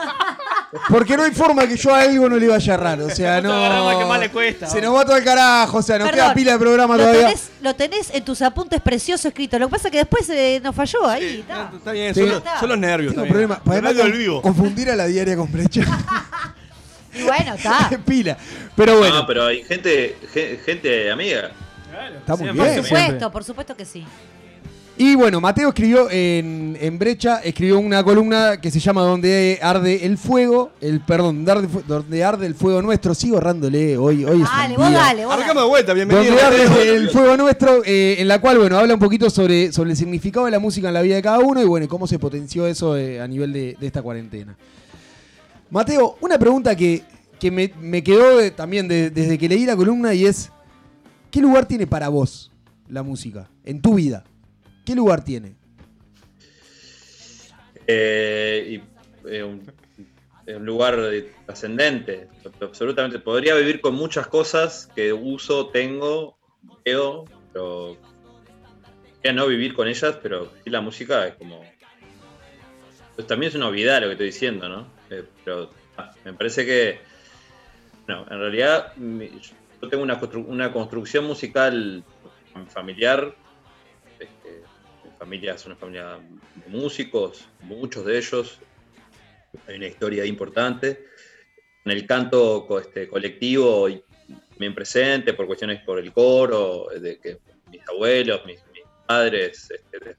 Porque no hay forma que yo a algo no le vaya raro. O sea, ¿Cuánto agarramos no. que más le cuesta? Se nos va todo el carajo. O sea, nos Perdón, queda pila de programa lo todavía. Tenés, lo tenés en tus apuntes preciosos escritos. Lo que pasa es que después eh, nos falló ahí. está. Está bien, Sí. son, los- son los nervios. Tengo está bien. problema. Para vivo. confundir a la diaria con brecha. Y bueno, está. pila. Pero bueno, No, pero hay gente, ge- gente amiga. está muy Por bien. supuesto, por supuesto que sí. Y bueno, Mateo escribió en, en Brecha, escribió una columna que se llama Donde arde el fuego, el perdón, donde arde, fu- donde arde el fuego nuestro. Sigo errándole hoy, hoy es Dale, vos dale, vos dale. de vuelta, bienvenido. Donde arde el fuego nuestro, eh, en la cual, bueno, habla un poquito sobre, sobre el significado de la música en la vida de cada uno y, bueno, cómo se potenció eso eh, a nivel de, de esta cuarentena. Mateo, una pregunta que, que me, me quedó de- también de- desde que leí la columna y es, ¿qué lugar tiene para vos la música en tu vida? ¿Qué lugar tiene? Eh, y, eh, un, lugar eh, trascendente, absolutamente. Podría vivir con muchas cosas que uso, tengo, veo, pero ya no vivir con ellas, pero sí la música es como... Pues también es una obviedad lo que estoy diciendo, ¿no? Eh, pero ah, me parece que... No, en realidad yo tengo una, constru- una construcción musical familiar mi familia es una familia de músicos, muchos de ellos. Hay una historia importante. En el canto este, colectivo bien presente por cuestiones por el coro, de que mis abuelos, mis, padres, este,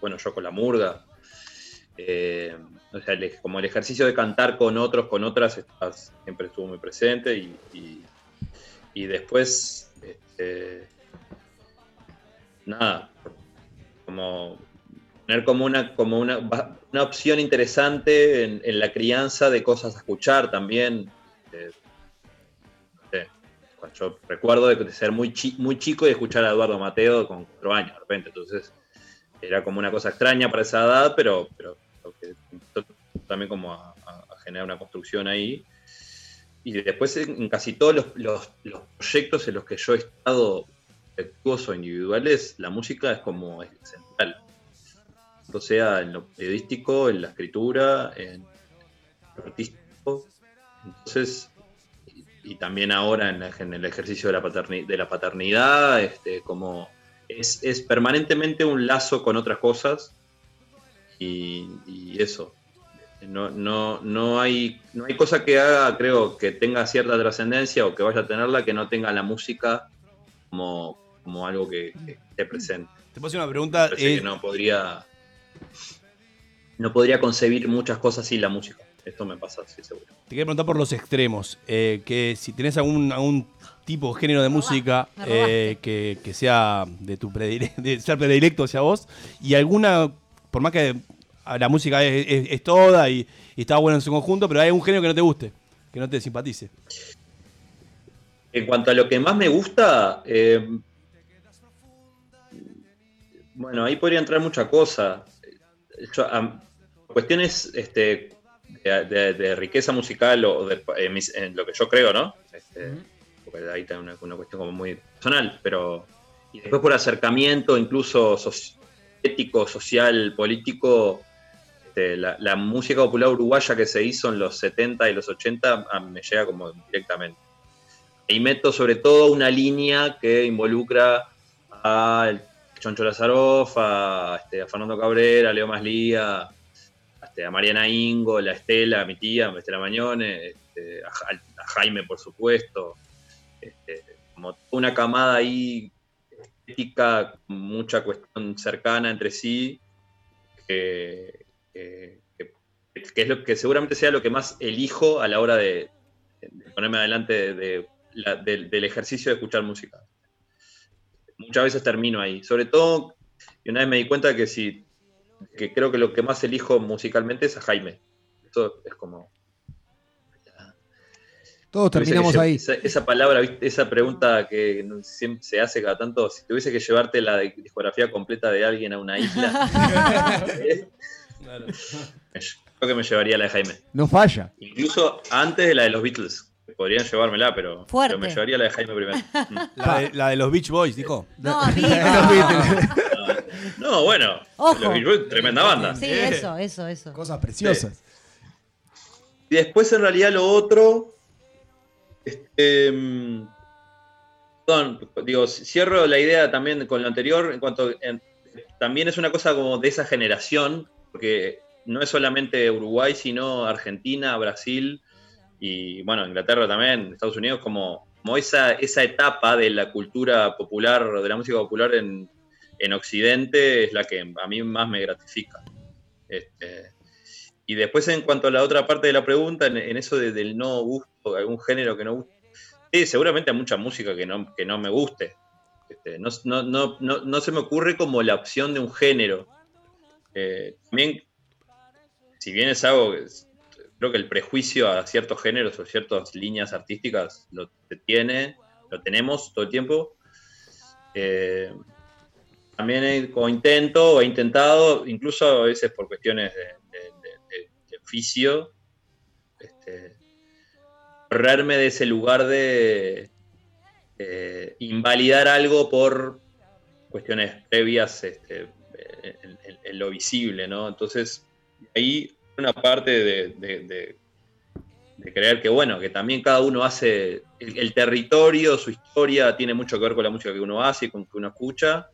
bueno, yo con la murga. Eh, o sea, como el ejercicio de cantar con otros, con otras, estás- siempre estuvo muy presente y, y- y después, este, nada, como tener como una, como una, una opción interesante en, la crianza de cosas a escuchar también. Eh, yo recuerdo de, ser muy, chi- muy chico y escuchar a Eduardo Mateo con cuatro años de repente, entonces era como una cosa extraña para esa edad, pero, pero también como a, generar una construcción ahí. Y después en, casi todos los- los proyectos en los que yo he estado o individuales, la música es como es central. O sea, en lo periodístico, en la escritura, en lo artístico. Entonces, y, y también ahora en, la- en el ejercicio de la, paterni- de la paternidad, este, como es, es permanentemente un lazo con otras cosas y, y eso. No, no, no, hay, no hay cosa que haga, creo, que tenga cierta trascendencia o que vaya a tenerla que no tenga la música como, como algo que, que esté presente. Te puedo hacer una pregunta. Parece eh, que no podría. no podría concebir muchas cosas sin la música. Esto me pasa, sí, seguro. Te quería preguntar por los extremos. eh, que si tenés algún, algún tipo, género de música eh, que, que sea de tu predile- de ser predilecto hacia vos. Y alguna, por más que la música es, es- es toda y, y está buena en su conjunto, pero hay algún género que no te guste, que no te simpatice. En cuanto a lo que más me gusta, eh, bueno, ahí podría entrar mucha cosa. Yo, cuestiones este, de, de- de riqueza musical o de, mis- en lo que yo creo, ¿no? Este, Porque ahí está una, una cuestión como muy personal, pero. Y después por acercamiento, incluso soci- ético, social, político, este, la, la música popular uruguaya que se hizo en los 70 y los 80 a- me llega como directamente. Y meto sobre todo una línea que involucra a el Choncho Lazaroff, a, este, a Fernando Cabrera, a Leo Maslía, a, este, a Mariana Ingo, la Estela, mi tía, Estela este, a, Ja- a Jaime, por supuesto. Como una camada ahí con mucha cuestión cercana entre sí, que, es lo que seguramente sea lo que más elijo a la hora de, ponerme adelante de- de la- del, del ejercicio de escuchar música. Muchas veces termino ahí. Sobre todo, y una vez me di cuenta que si que creo que lo que más elijo musicalmente es a Jaime. Esto es como. Todos terminamos que ahí. Esa, esa palabra, ¿viste? esa pregunta que siempre se hace cada tanto, si tuviese que llevarte la discografía completa de alguien a una isla, creo que me llevaría la de Jaime. No falla. Incluso antes de la de los Beatles. Podrían llevármela, pero, Fuerte. pero me llevaría la de Jaime primero. La de, la de los Beach Boys, dijo. No, amigo. No, bueno. Ojo. Los Beach Boys, tremenda banda. Sí, eso, eso, eso. Cosas preciosas. Y después, en realidad, lo otro. Este, mm, perdón, digo, cierro la idea también con lo anterior. En cuanto. en- también es una cosa como de esa generación, porque no es solamente Uruguay, sino Argentina, Brasil y, bueno, Inglaterra también, Estados Unidos, como, esa, esa etapa de la cultura popular, de la música popular en, en Occidente, es la que a mí más me gratifica. Este, y después, en cuanto a la otra parte de la pregunta, en, eso de- del no gusto, algún género que no guste, sí, seguramente hay mucha música que no, que no me guste. Este, no, no, no, se me ocurre como la opción de un género. Eh, también, si bien es algo, que creo que el prejuicio a ciertos géneros o ciertas líneas artísticas lo tiene, lo tenemos todo el tiempo. Eh, también he, intento, o he intentado, incluso a veces por cuestiones de, oficio, este, correrme de ese lugar de invalidar algo por cuestiones previas este, en, en- en lo visible, ¿no? Entonces, ahí una parte de, de- de- de creer que, bueno, que también cada uno hace, el, el territorio, su historia, tiene mucho que ver con la música que uno hace y con que uno escucha,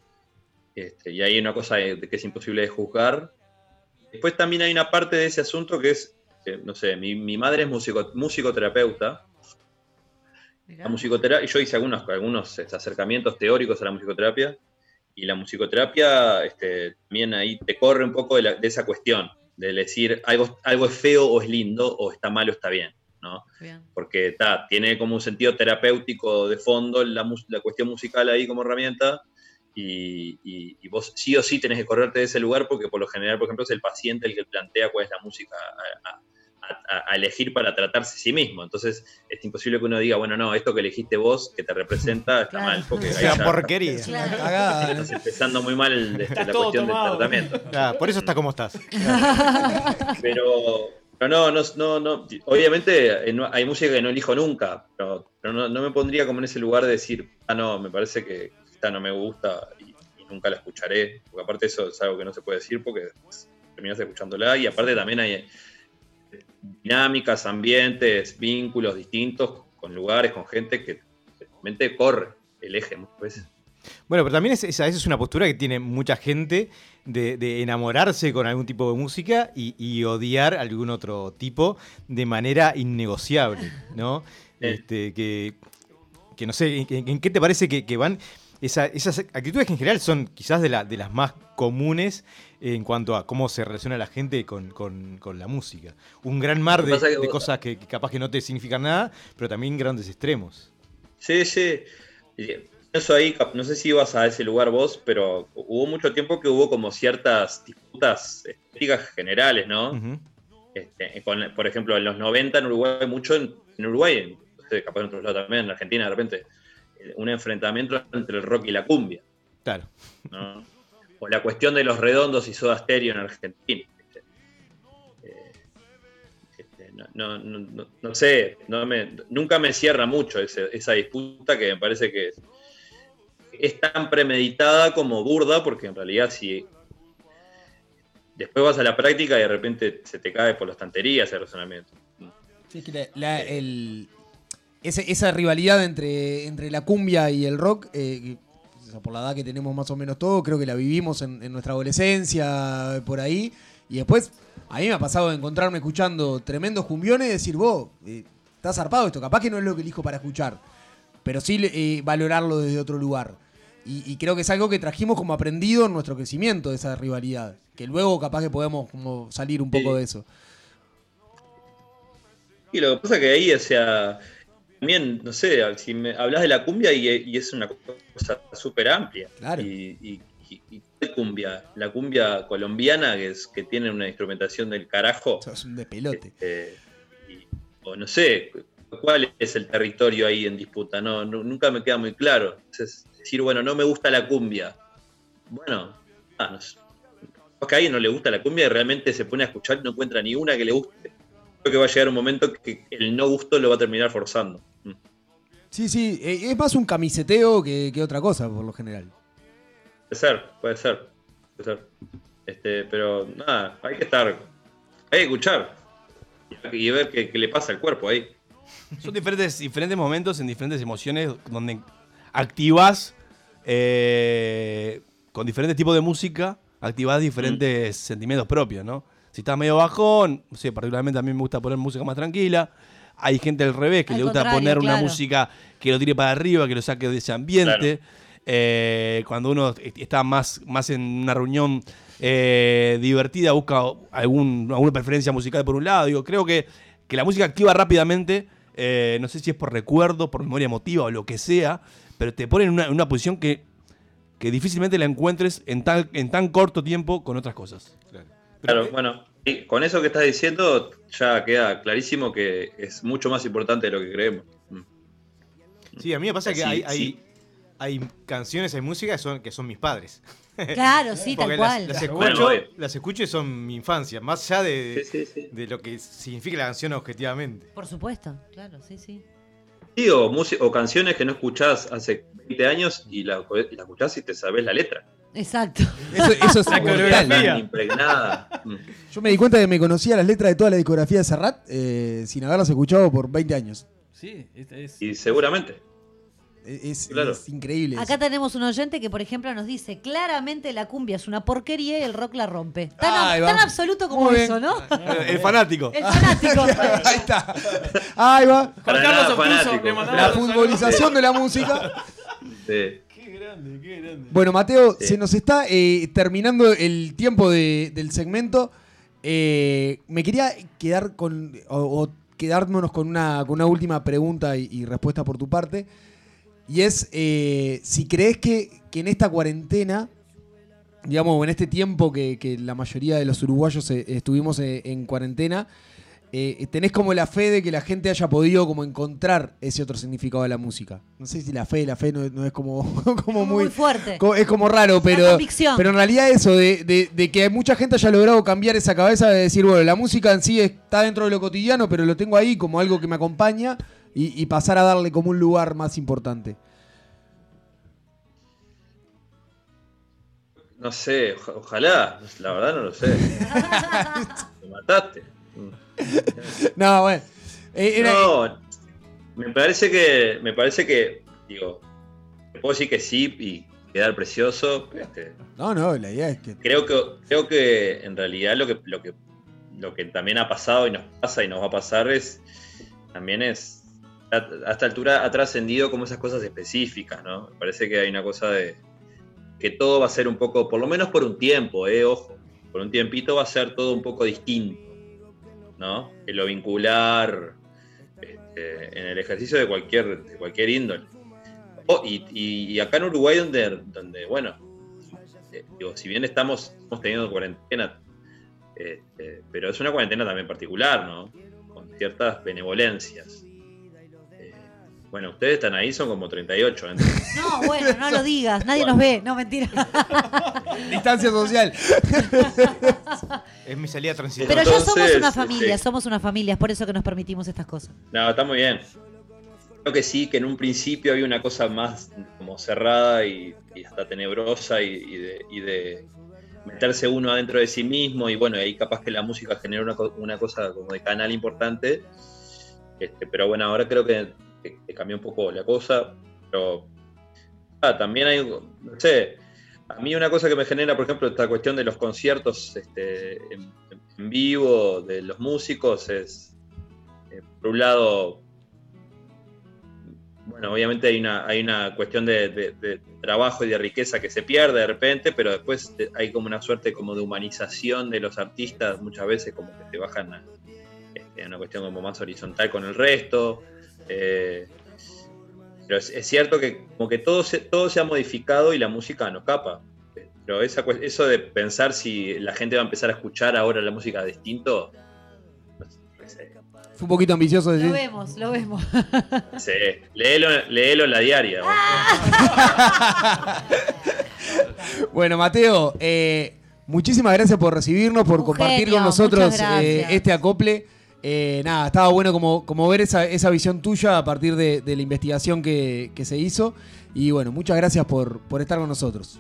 este, y hay una cosa que es imposible de juzgar. Después también hay una parte de ese asunto que es, que, no sé, mi, mi madre es musico, musicoterapeuta, la musicoterapia, y yo hice algunos, algunos acercamientos teóricos a la musicoterapia, y la musicoterapia este, también ahí te corre un poco de, la- de esa cuestión, de decir algo, algo es feo o es lindo, o está mal o está bien, ¿no? Bien. Porque ta, tiene como un sentido terapéutico de fondo la, la cuestión musical ahí como herramienta, y, y- y vos sí o sí tenés que correrte de ese lugar porque por lo general, por ejemplo, es el paciente el que plantea cuál es la música a, a- a- a elegir para tratarse a sí mismo. Entonces es imposible que uno diga, bueno, no, esto que elegiste vos, que te representa, está mal. Porque Una ya porquería. estás- Una cagada, Estás empezando muy mal Está la cuestión tomado. del tratamiento. Por eso estás como estás. Pero, pero no, no, no, no. Obviamente eh, no- hay música que no elijo nunca, pero, pero no, no me pondría como en ese lugar de decir, ah, no, me parece que esta no me gusta y, y nunca la escucharé. Porque aparte eso es algo que no se puede decir porque terminas escuchándola y aparte también hay dinámicas, ambientes, vínculos distintos con lugares, con gente que realmente corre el eje muchas veces. Bueno, pero también es, esa, esa es una postura que tiene mucha gente de, de enamorarse con algún tipo de música y, y odiar algún otro tipo de manera innegociable, ¿no? Este, que, que no sé, ¿en, en qué te parece que, que van? Esa- esas actitudes que en general son quizás de, la- de las más comunes en cuanto a cómo se relaciona la gente con, con- con la música. Un gran mar de, vos- cosas que, que capaz que no te significan nada, pero también grandes extremos. Sí, sí. Eso ahí, no sé si ibas a ese lugar vos, pero hubo mucho tiempo que hubo como ciertas disputas estéticas generales, ¿no? Este, con- por ejemplo, en los 90 en Uruguay, mucho en, en Uruguay, en- capaz en otros lados también, en Argentina de repente, un enfrentamiento entre el rock y la cumbia. Claro. ¿no? O la cuestión de los redondos y soda stereo en Argentina. Eh, este, no, no- no- no- no sé, no me- nunca me cierra mucho ese- esa disputa que me parece que es, es tan premeditada como burda, porque en realidad si después vas a la práctica y de repente se te cae por las estanterías el razonamiento. Sí, es que la- la- el- ese- esa rivalidad entre, entre la cumbia y el rock, eh, por la edad que tenemos más o menos todo, creo que la vivimos en, en nuestra adolescencia, por ahí. Y después, a mí me ha pasado de encontrarme escuchando tremendos cumbiones y decir, vos, eh, está zarpado esto, capaz que no es lo que elijo para escuchar, pero sí eh, valorarlo desde otro lugar. Y, y creo que es algo que trajimos como aprendido en nuestro crecimiento de esa rivalidad. Que luego capaz que podemos como salir un poco Sí. de eso. Y lo que pasa que ahí, o sea, también, no sé, si me hablas de la cumbia y, y es una cosa súper amplia. Claro. Y, y- y- y ¿cuál cumbia? La cumbia colombiana, que es que tiene una instrumentación del carajo. Es un de pelote. Este, o no sé, ¿cuál es el territorio ahí en disputa? No, nu- nunca me queda muy claro. Entonces, decir, bueno, no me gusta la cumbia. Bueno, ah, no sé. Capaz que a alguien no le gusta la cumbia y realmente se pone a escuchar y no encuentra ni una que le guste. Creo que va a llegar un momento que el no gusto lo va a terminar forzando. Mm. Sí, sí, eh, es más un camiseteo que, que otra cosa, por lo general. Puede ser, puede ser. Puede ser. Este, pero nada, hay que estar. Hay que escuchar. Y ver qué, qué le pasa al cuerpo ahí. Son diferentes, diferentes momentos en diferentes emociones donde activas eh, con diferentes tipos de música, activas diferentes sentimientos propios, ¿no? Si estás medio bajón, no sé, particularmente a mí me gusta poner música más tranquila. Hay gente al revés que Al le gusta poner una claro. música que lo tire para arriba, que lo saque de ese ambiente. Eh, cuando uno est- está más, más en una reunión eh, divertida, busca algún, alguna preferencia musical por un lado. Digo, creo que, que la música activa rápidamente. eh, no sé si es por recuerdo, por memoria emotiva o lo que sea, pero te pone en una, en una posición que, que difícilmente la encuentres en tan, en tan corto tiempo con otras cosas. Claro, bueno, y con eso que estás diciendo ya queda clarísimo que es mucho más importante de lo que creemos. Mm. Sí, a mí me pasa que Sí, hay, hay, sí. hay canciones, hay música que son, que son mis padres. Claro, sí, tal cual. Las, Bueno, escucho, las escucho y son mi infancia, más allá de, Sí, sí, sí. de lo que significa la canción objetivamente. Por supuesto, claro, sí, sí. Sí, o, o canciones que no escuchás hace 20 años y la, y la escuchás y te sabes la letra. Exacto. Eso, eso es La coreografía. Impregnada. Yo me di cuenta que me conocía las letras de toda la discografía de Serrat eh, sin haberlas escuchado por 20 años. Sí, esta es. Y seguramente. Es, Claro. es increíble. Acá tenemos un oyente que, por ejemplo, nos dice claramente la cumbia es una porquería y el rock la rompe. Tan, absoluto como Muy bien. eso, ¿no? El fanático. El fanático. Ahí está. Ahí va. Para Carlos nada le La futbolización de la música. Sí. Qué grande, qué grande. Bueno, Mateo, Sí. se nos está eh, terminando el tiempo de- del segmento. Eh, me quería quedar con. o, o quedármonos con una, con una última pregunta y, y respuesta por tu parte. Y es eh, si crees que, que en esta cuarentena, digamos, en este tiempo que, que la mayoría de los uruguayos estuvimos en cuarentena, eh, tenés como la fe de que la gente haya podido como encontrar ese otro significado de la música. No sé si la fe, la fe no, no es como, como muy, Muy fuerte. co- es como raro, pero, pero en realidad eso, de, de- de que mucha gente haya logrado cambiar esa cabeza de decir, bueno, la música en sí está dentro de lo cotidiano, pero lo tengo ahí como algo que me acompaña y, y pasar a darle como un lugar más importante. No sé, oja- ojalá. La verdad no lo sé. Me mataste. No, bueno. Eh, era- No, me parece que, me parece que, digo, te puedo decir que sí y quedar precioso. este, no, no, la idea es que... creo que, creo que en realidad lo que, lo que, lo que también ha pasado y nos pasa y nos va a pasar es, también es a, a esta altura ha trascendido como esas cosas específicas, ¿no? Me parece que hay una cosa de que todo va a ser un poco, por lo menos por un tiempo, eh, ojo, por un tiempito va a ser todo un poco distinto, ¿no? Que lo vincular este, en el ejercicio de cualquier, de cualquier índole. Oh, y, acá en Uruguay, donde, donde bueno, eh, digo, si bien estamos, estamos teniendo cuarentena, este, pero es una cuarentena también particular, ¿no? Con ciertas benevolencias. Bueno, ustedes están ahí, son como 38. ¿eh? No, bueno, no lo digas. Nadie nos ve. No, mentira. Distancia social. Es mi salida transitoria. Pero ya somos una familia, este- somos una familia. Es por eso que nos permitimos estas cosas. No, está muy bien. Creo que sí, que en un principio había una cosa más como cerrada y, y hasta tenebrosa y, y de, y de meterse uno adentro de sí mismo y bueno, ahí capaz que la música genera una, co- una cosa como de canal importante. Este, pero bueno, ahora creo que, que- que cambió un poco la cosa. Pero ah, también hay, no sé, a mí una cosa que me genera, por ejemplo, esta cuestión de los conciertos este, en, vivo, de los músicos, es, eh, por un lado, bueno, obviamente hay una, hay una cuestión de, trabajo y de riqueza que se pierde de repente, pero después te- hay como una suerte como de humanización de los artistas, muchas veces como que te bajan a, este, a una cuestión como más horizontal con el resto. Eh, pero es, es cierto que como que todo se, todo se ha modificado y la música no capa. Pero esa, eso de pensar si la gente va a empezar a escuchar ahora la música distinto, Fue un poquito ambicioso Lo decir. vemos, lo vemos. sé, léelo, léelo en la diaria. Bueno, Mateo, eh, muchísimas gracias por recibirnos, por Un compartir genio, con nosotros eh, este acople. Eh, nada, estaba bueno como, como ver esa, esa visión tuya a partir de, de la investigación que, que se hizo. Y bueno, muchas gracias por, por estar con nosotros.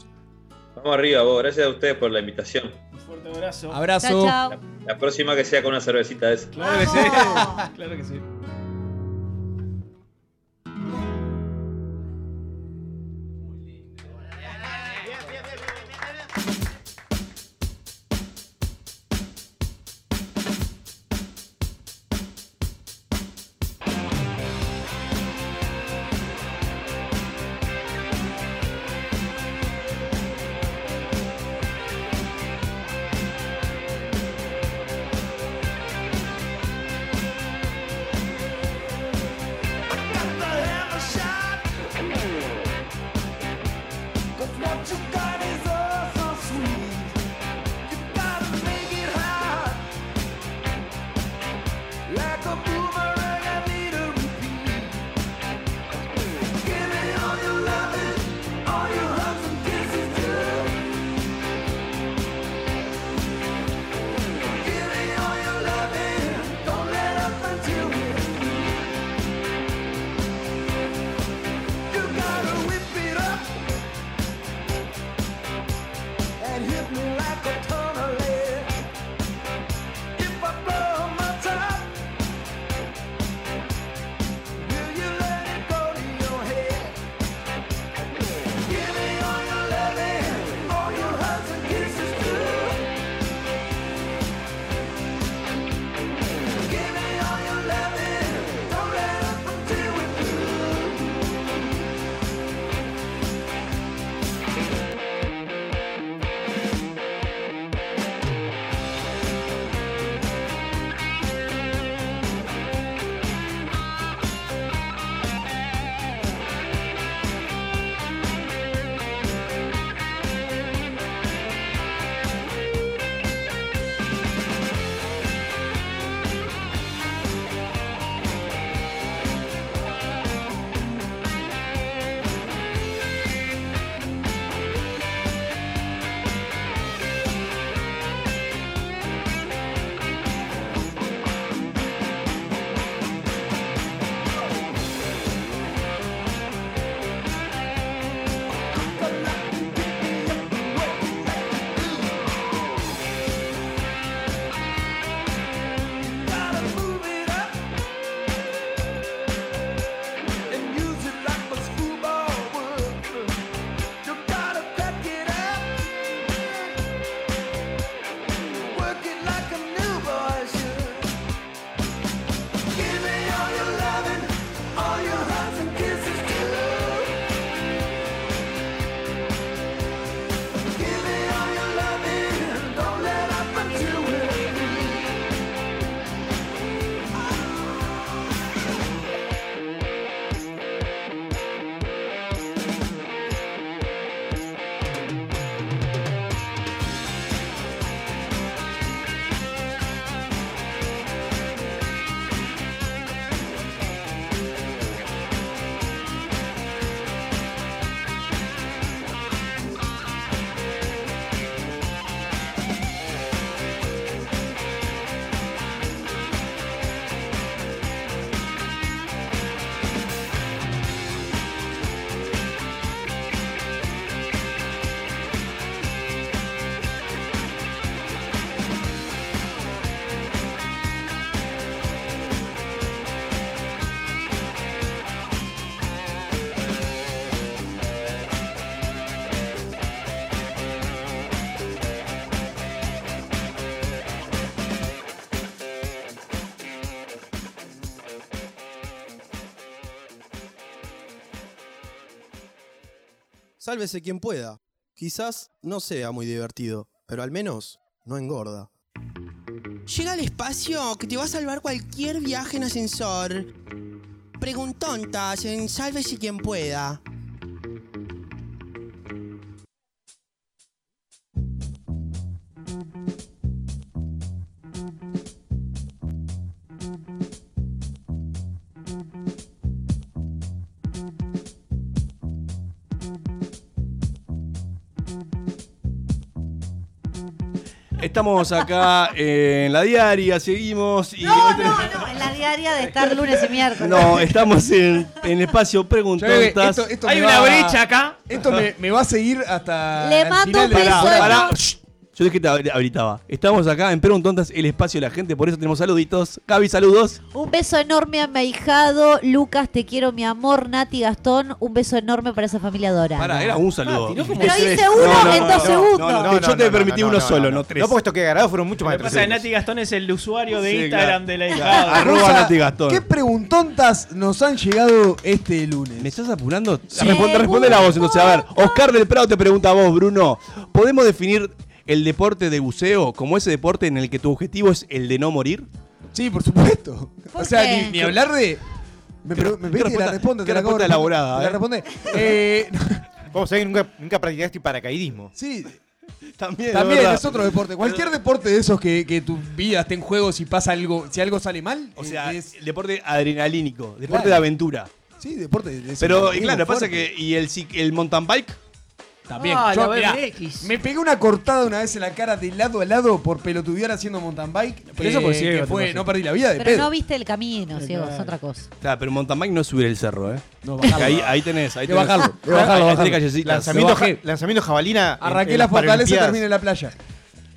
Vamos arriba, vos. Gracias a ustedes por la invitación. Un fuerte abrazo. Abrazo. Chao, chao. La próxima que sea con una cervecita de esa. Claro que sí. claro que sí. Sálvese quien pueda. Quizás no sea muy divertido, pero al menos no engorda. Llega al espacio que te va a salvar cualquier viaje en ascensor. Preguntontas en Sálvese quien pueda. Estamos acá en la diaria, seguimos y. No, no, no, en la diaria de estar lunes y miércoles. No, estamos en, en espacio preguntontas. esto- esto Hay una va- brecha acá. Esto me, me va a seguir hasta. Le el final de la- shh. Yo dije que te habilitaba. Estamos acá en Preguntontas, el espacio de la gente, por eso tenemos saluditos. Gaby, saludos. Un beso enorme a mi ahijado. Lucas, te quiero, mi amor. Nati, Gastón, un beso enorme para esa familia dorada. Pará, era un saludo. como Pero hice uno en dos segundos. Yo te permití uno solo, no, tres. No, porque esto que grabado fueron mucho más de tres Nati Gastón es el usuario de Sí, Instagram claro. de la Claro. hija. Arroba Nati Gastón. ¿Qué preguntontas nos han llegado este lunes? ¿Me estás apurando? Sí. Responde, responde la voz entonces. A ver, Oscar del Prado te pregunta a vos, Bruno. ¿Podemos definir el deporte de buceo como ese deporte en el que tu objetivo es el de no morir? Sí, por supuesto. ¿Por o sea, qué? ni, ni hablar de. Me, pre- me que la qué te la respuesta elaborada, Te la eh. responde. Eh, Vamos a ver, nunca, nunca practicaste paracaidismo. sí, También, también es otro deporte. Cualquier deporte de esos que, que tu vida esté en juego si pasa algo, si algo sale mal. O eh, sea, es, el deporte adrenalínico, deporte Claro. de aventura. sí, deporte de Pero, claro, pasa que. ¿Y el, el mountain bike? También. Ah, Yo, mirá, me pegué una cortada una vez en la cara de lado a lado por pelotudear haciendo mountain bike. Pero eso eh, por ciego que te fue, no perdí la vida de Pero pedo. no viste el camino, ciego, es otra cosa. Claro, pero mountain bike no es subir el cerro, ¿eh? No, bajarlo. ahí, ahí tenés. Ahí tenés. bajarlo, bajarlo. Lanzamiento, jabalina. Arranqué en la las fortaleza, Paralimpiadas. terminé en la playa.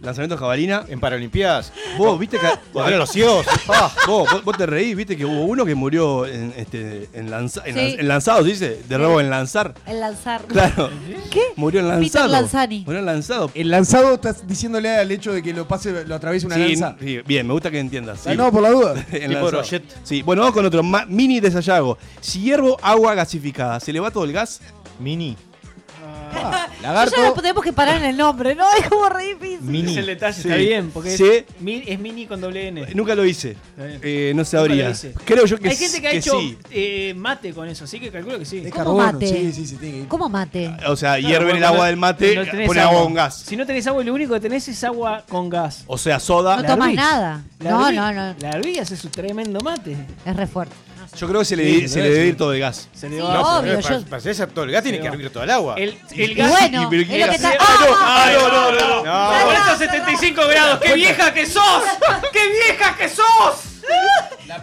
Lanzamiento jabalina. En Paralimpiadas. Vos, viste que. Los ciegos. Ah, vos, vos- vos te reís, viste que hubo uno que murió en, este, en, lanza- en, Sí. lanz- en lanzado, ¿se dice? De robo en lanzar. El lanzar. Claro. ¿Qué? Murió en Peter lanzado. Lanzani. Murió en lanzado. El lanzado estás diciéndole al hecho de que lo pase, lo atraviese una Sí, lanza. sí, bien, me gusta que entiendas. Ah, no, por la duda. En Tipo lanzado. Sí, bueno, vamos con otro. Ma- mini de Sayago. Si hiervo agua gasificada, ¿se le va todo el gas? Mini. Lagarto. Ya no tenemos que parar en el nombre, ¿no? Es como re difícil. Mini. Es el detalle, Sí. está bien, porque Sí. es, mi- es mini con doble N. Nunca lo hice. Eh, no sabría. Creo yo que Hay gente que ha hecho sí. eh, mate con eso, así que calculo que sí. Es ¿Cómo carbono. mate? Sí, sí, sí. tiene que ir. ¿Cómo mate? O sea, Claro, hierven el agua no- del mate, no pone agua con gas. Si no tenés agua, lo único que tenés es agua con gas. O sea, soda. No tomas nada. La No, no, no. La hervís hace su tremendo mate. Es re fuerte. Yo creo que se le, Sí, se le debe ir todo el gas. Se le Sí, va. obvio, para, yo- para hacer todo el gas tiene que hervir todo el agua. El, gas. bueno, pero es ¿qué lo que está... hace? ¡Ah! ¡Ay, no, no, no! No. 475 grados! ¡Qué vieja que sos! ¡Qué vieja que sos!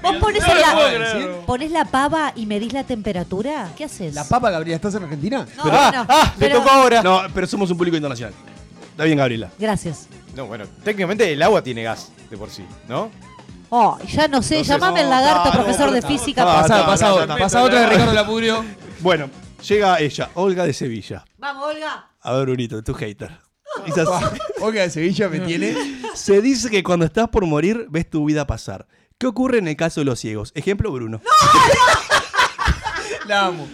Vos pones, No la, pones la pava y medís la temperatura. ¿Qué haces? La papa, Gabriela, ¿estás en Argentina? No, Pero- bueno, ah, le pero- tocó ahora. No, pero somos un público internacional. Está bien, Gabriela. Gracias. No, bueno, técnicamente el agua tiene gas de por sí, ¿no? Oh, ya no sé, Entonces- llamame el lagarto, profesor de física. Ah, Pasa, no, pasa, no, otra, no, pasa no, otra de. Ricardo Lapurio. Bueno, llega ella, Olga de Sevilla. Vamos, Olga. A ver, Brunito, tu hater. Así. Olga de Sevilla me tiene. Se dice que cuando estás por morir, ves tu vida pasar. ¿Qué ocurre en el caso de los ciegos? Ejemplo, Bruno. La amo.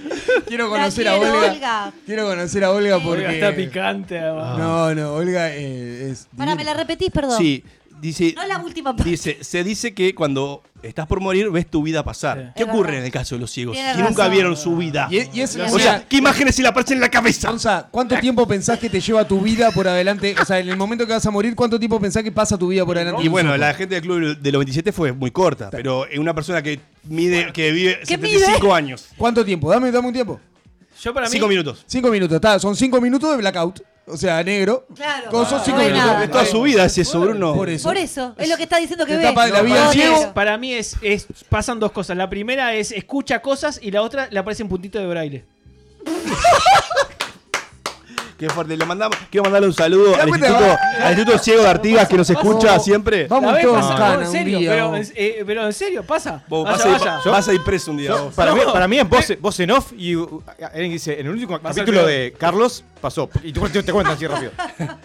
Quiero conocer a Olga. Olga. Quiero conocer a Olga porque. Olga está picante. además. No, no, Olga eh, es. Para, ¿me la repetís, perdón? Sí, dice, No la última parte. dice, se dice que cuando estás por morir, ves tu vida pasar. Sí. ¿Qué Es ocurre verdad. en el caso de los ciegos? Tiene Si nunca vieron su vida. Y, y es, Lo o O sea, sea, ¿qué imágenes se le aparecen en la cabeza? Gonza, ¿cuánto tiempo pensás que te lleva tu vida por adelante? O sea, en el momento que vas a morir, ¿cuánto tiempo pensás que pasa tu vida por adelante? Y bueno, la gente del club de los 27 fue muy corta, pero es una persona que mide, que vive ¿Qué 75 mide? años. ¿Cuánto tiempo? Dame, dame un tiempo. Yo para mí. 5 minutos. Cinco minutos, está. Son cinco minutos de blackout. O sea, negro. Claro. Con son cinco minutos. nada. Es toda su vida es eso, Bruno. Por eso. Por eso, es lo que está diciendo que ve. etapa de la vida No, del Para mí, ciego. es, para mí es, es- pasan dos cosas. La primera es escucha cosas y la otra le aparece un puntito de braille. Qué fuerte. Le mandamos, quiero mandarle un saludo ¿Te al? Instituto, Va- al Instituto Ciego de Artigas que nos escucha siempre. Vamos todos no, en un serio, pero, eh, pero en serio, pasa. Vos Vaya, vas, a ir, vaya. vas a ir preso un día. Yo- vos. para, mí, para mí en voz, voz en off y uh, alguien dice, en el último capítulo de Carlos pasó. Y tú te, cuentan así rápido.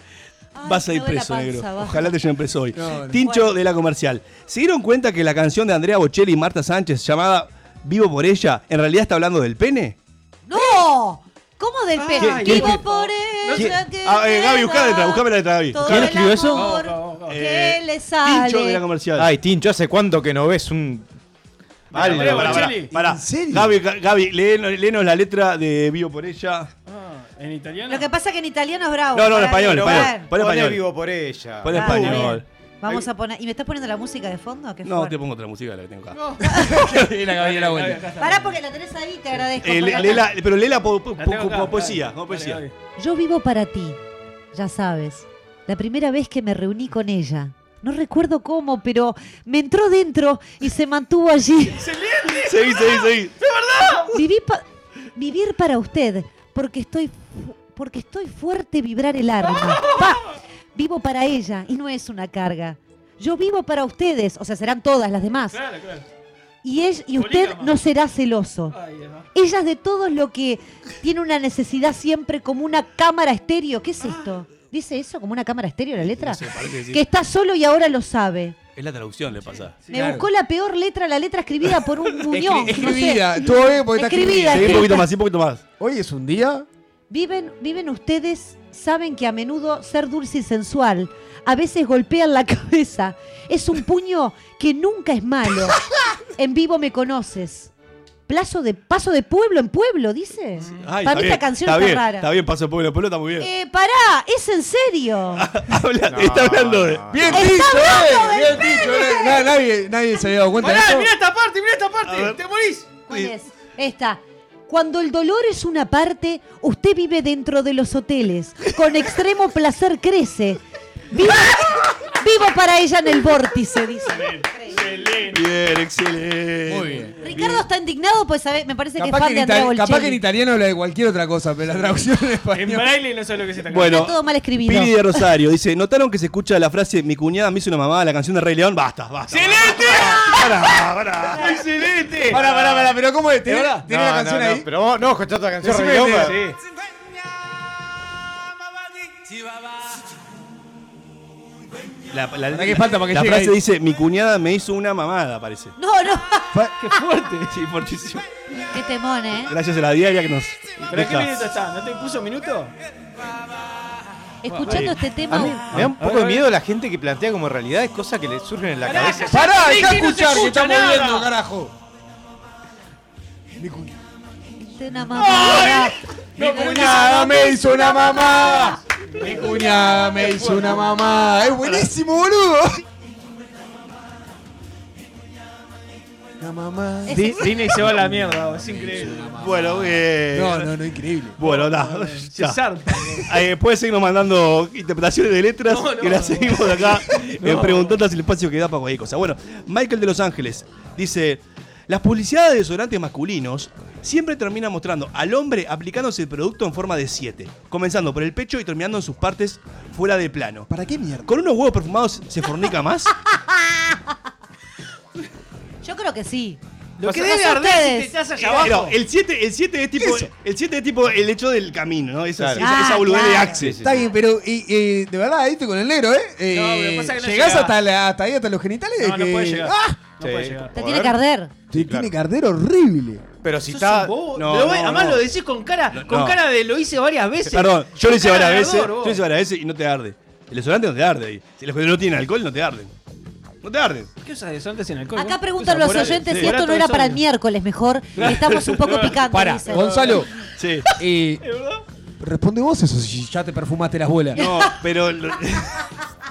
Vas a ir preso, panza, negro. baja. Ojalá te lleven preso hoy. No, no. Tincho de la comercial. ¿Se dieron cuenta que la canción de Andrea Bocelli y Marta Sánchez llamada Vivo por ella en realidad está hablando del pene? ¡No! ¿Cómo del pelo? ¿Quién- quién- Vivo por ella que Ah, eh, Gaby, me buscá la letra, da buscame la letra, Gaby. todo ¿Quién el escribió eso? amor Eh, que le sale. Tincho de la comercial. Ay, Tincho, ¿hace cuánto que no ves un. Pará, Algo? pará, pará, Bocelli. pará. ¿En serio? Gaby, Ga- Gaby, léenos, léenos la letra de Vivo por ella. Ah, ¿En italiano? Lo que pasa es que en italiano es bravo. No, no, en Para español, en bueno. español. Pon español. vivo por ella. Pon Ah, español. bien. Vamos a poner. ¿Y me estás poniendo la música de fondo? ¿Qué No, fuerte. te pongo otra música, la que tengo acá. la Gaby, la vuelta. Pará porque la tenés ahí, te agradezco. Eh, le- léela- pero léela po- acá, poesía, dale. como Dale, poesía. Yo vivo para ti, ya sabes. La primera vez que me reuní con ella. No recuerdo cómo, pero me entró dentro y se mantuvo allí. Seguí, seguí, seguí. Viví pa- vivir para usted, porque estoy, porque estoy fuerte vibrar el arma. Pa, vivo para ella y no es una carga. Yo vivo para ustedes, o sea, serán todas las demás. Claro, claro. Y, es, y usted Polígama. no será celoso. Ay. Ella es de todos lo que tiene una necesidad siempre como una cámara estéreo. ¿Qué es esto? ¿Dice eso como una cámara estéreo la letra? No sé, parece que sí. Que está solo y ahora lo sabe. Es la traducción, le pasa. Me buscó la peor letra, la letra escribida por un muñón. Escri- no sé. escribida, todo bien porque está Escribida, escribida. Seguí un poquito más, sí, un poquito más. Hoy es un día. Viven, viven ustedes, saben que a menudo ser dulce y sensual a veces golpean la cabeza. Es un puño que nunca es malo. En vivo me conoces. Plazo de, paso de pueblo en pueblo, dice. Ay, Para mí esta canción está está, bien, rara. Está bien, paso pueblo, pueblo está muy bien. Eh, pará, es en serio. Habla- está hablando de. Bien Está dicho, hablando eh. del Bien dicho. eh. Na- Nadie, nadie se había dado cuenta de Pará, esto. mira esta parte, mira esta A parte. ver. Te morís. ¿Cuál es? Esta. Cuando el dolor es una parte, usted vive dentro de los hoteles. Con extremo placer crece. Vivo, vivo para ella en el vórtice, dice. Excelente. Bien, excelente. Muy bien. Ricardo está indignado, pues sabe- me parece que es fan que, de en Andrea itali- capaz que en italiano habla de cualquier otra cosa, pero la traducción en En español. braille no sé lo que se está Bueno, Está todo mal escribido. Pili de Rosario dice: ¿Notaron que se escucha la frase Mi cuñada me hizo una mamá, la canción de Rey León? Basta, basta. ¡Excelente! Pará, pará. ¡Excelente! Pará, pará, pará, pero ¿cómo es? ¿Tenés, verdad? tenés la canción ahí? Pero vos no otra canción. Decime Rey León, Sí. La, la- ¿Para qué falta para que la frase ahí? dice: Mi cuñada me hizo una mamada, parece. No, no. Qué fuerte. Sí, fuertísimo. Qué temón, ¿eh? Gracias a la diaria que nos. ¿Pero qué minuto está? ¿No te puso minuto? Escuchando este tema. A mí me da un poco de miedo la gente que plantea como realidades cosas que le surgen en la cabeza. Pará, deja escuchar que estamos viendo, carajo. Este una mamada. Mi cuñada me hizo una mamá. Mi cuñada me hizo una mamá. Es buenísimo, boludo. La mamá. Di- Disney se va a la mierda, es increíble. Bueno, eh. No, no, no, increíble. Bueno, nada. Se zarpa. Eh, puedes seguirnos mandando interpretaciones de letras No, no, que las no. seguimos acá en No. El espacio que da para cualquier cosa. Bueno, Michael de Los Ángeles dice: Las publicidades de desodorantes masculinos siempre terminan mostrando al hombre aplicándose el producto en forma de 7, comenzando por el pecho y terminando en sus partes fuera de plano. ¿Para qué mierda? ¿Con unos huevos perfumados se fornica más? Yo creo que sí. Lo que debe arder si te estás allá Pero abajo. el 7 el siete es tipo Eso. el 7 es tipo el hecho del camino, ¿no? Esa, Claro. esa, esa Ah, boludez de claro. Axel. Está bien, pero y, y, de verdad, ahí estoy con el negro, ¿eh? eh No, pero pasa que no llegás llega. hasta, la- hasta ahí, hasta los genitales. No, no que- puede llegar. ¡Ah! No Sí. puede llegar. Te tiene que arder. Te tiene que arder horrible. Pero si Sos está. un bobo. no, Lo no, ve- Además no. lo decís con cara, con no. cara de lo hice varias veces. Perdón, yo lo Con hice cara varias de veces, ardor, yo lo hice varias veces y no te arde. El desodorante no te arde ahí. Si los que no tienen alcohol no te arden. No te arden. ¿Qué usas de antes sin alcohol? Acá preguntan los oyentes Sí. si esto no era para el miércoles mejor. Estamos un poco picantes. Para, dice. Gonzalo, Sí. eh, responde vos eso si ya te perfumaste las bolas. No, pero lo-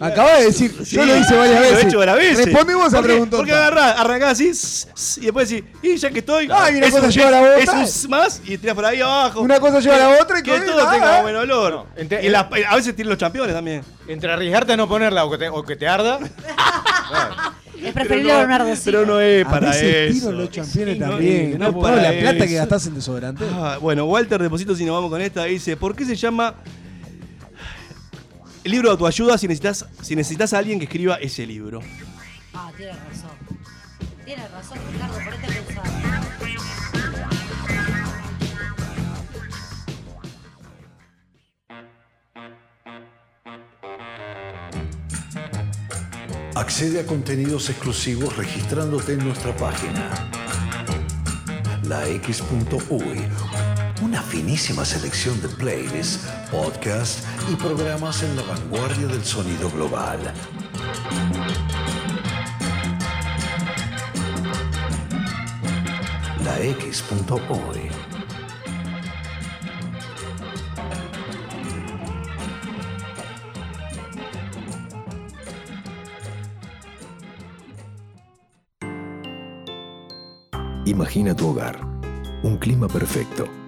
Acabas de decir, yo lo hice varias Lo he veces. hecho varias veces. Responde vos a preguntar. Porque agarrás, arrancás así y después decís, y ya que estoy. Ay, una es cosa un- lleva a la otra. Es un más y tirás por ahí abajo. Una cosa lleva a la otra y que todo ah, tenga ah. buen olor. No, ente- y las- a veces tienen los campeones también. Entre arriesgarte a no ponerla o que te, o que te arda. Es preferible pero, no, sí. pero no es A para veces eso. tiro los campeones Sí, también. no No, es no, para la plata que gastás en desodorante. Ah, bueno, Walter Deposito, si nos vamos con esta, dice, ¿por qué se llama el libro de autoayuda si necesitas, si necesitas a alguien que escriba ese libro? Ah, tiene razón. Tiene razón, Ricardo, ponete a pensar. Accede a contenidos exclusivos registrándote en nuestra página. lax.uy Una finísima selección de playlists, podcasts y programas en la vanguardia del sonido global. La X.hoy. Imagina tu hogar, un clima perfecto.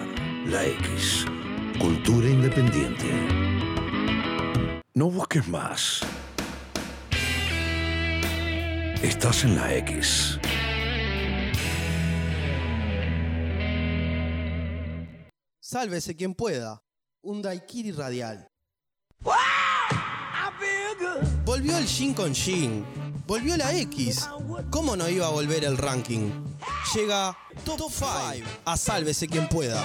La X. Cultura independiente. No busques más. Estás en la X. Sálvese quien pueda. Un Daikiri radial. Volvió el Shin con Shin. Volvió la X. ¿Cómo no iba a volver el ranking? Llega Top 5 a Sálvese quien pueda.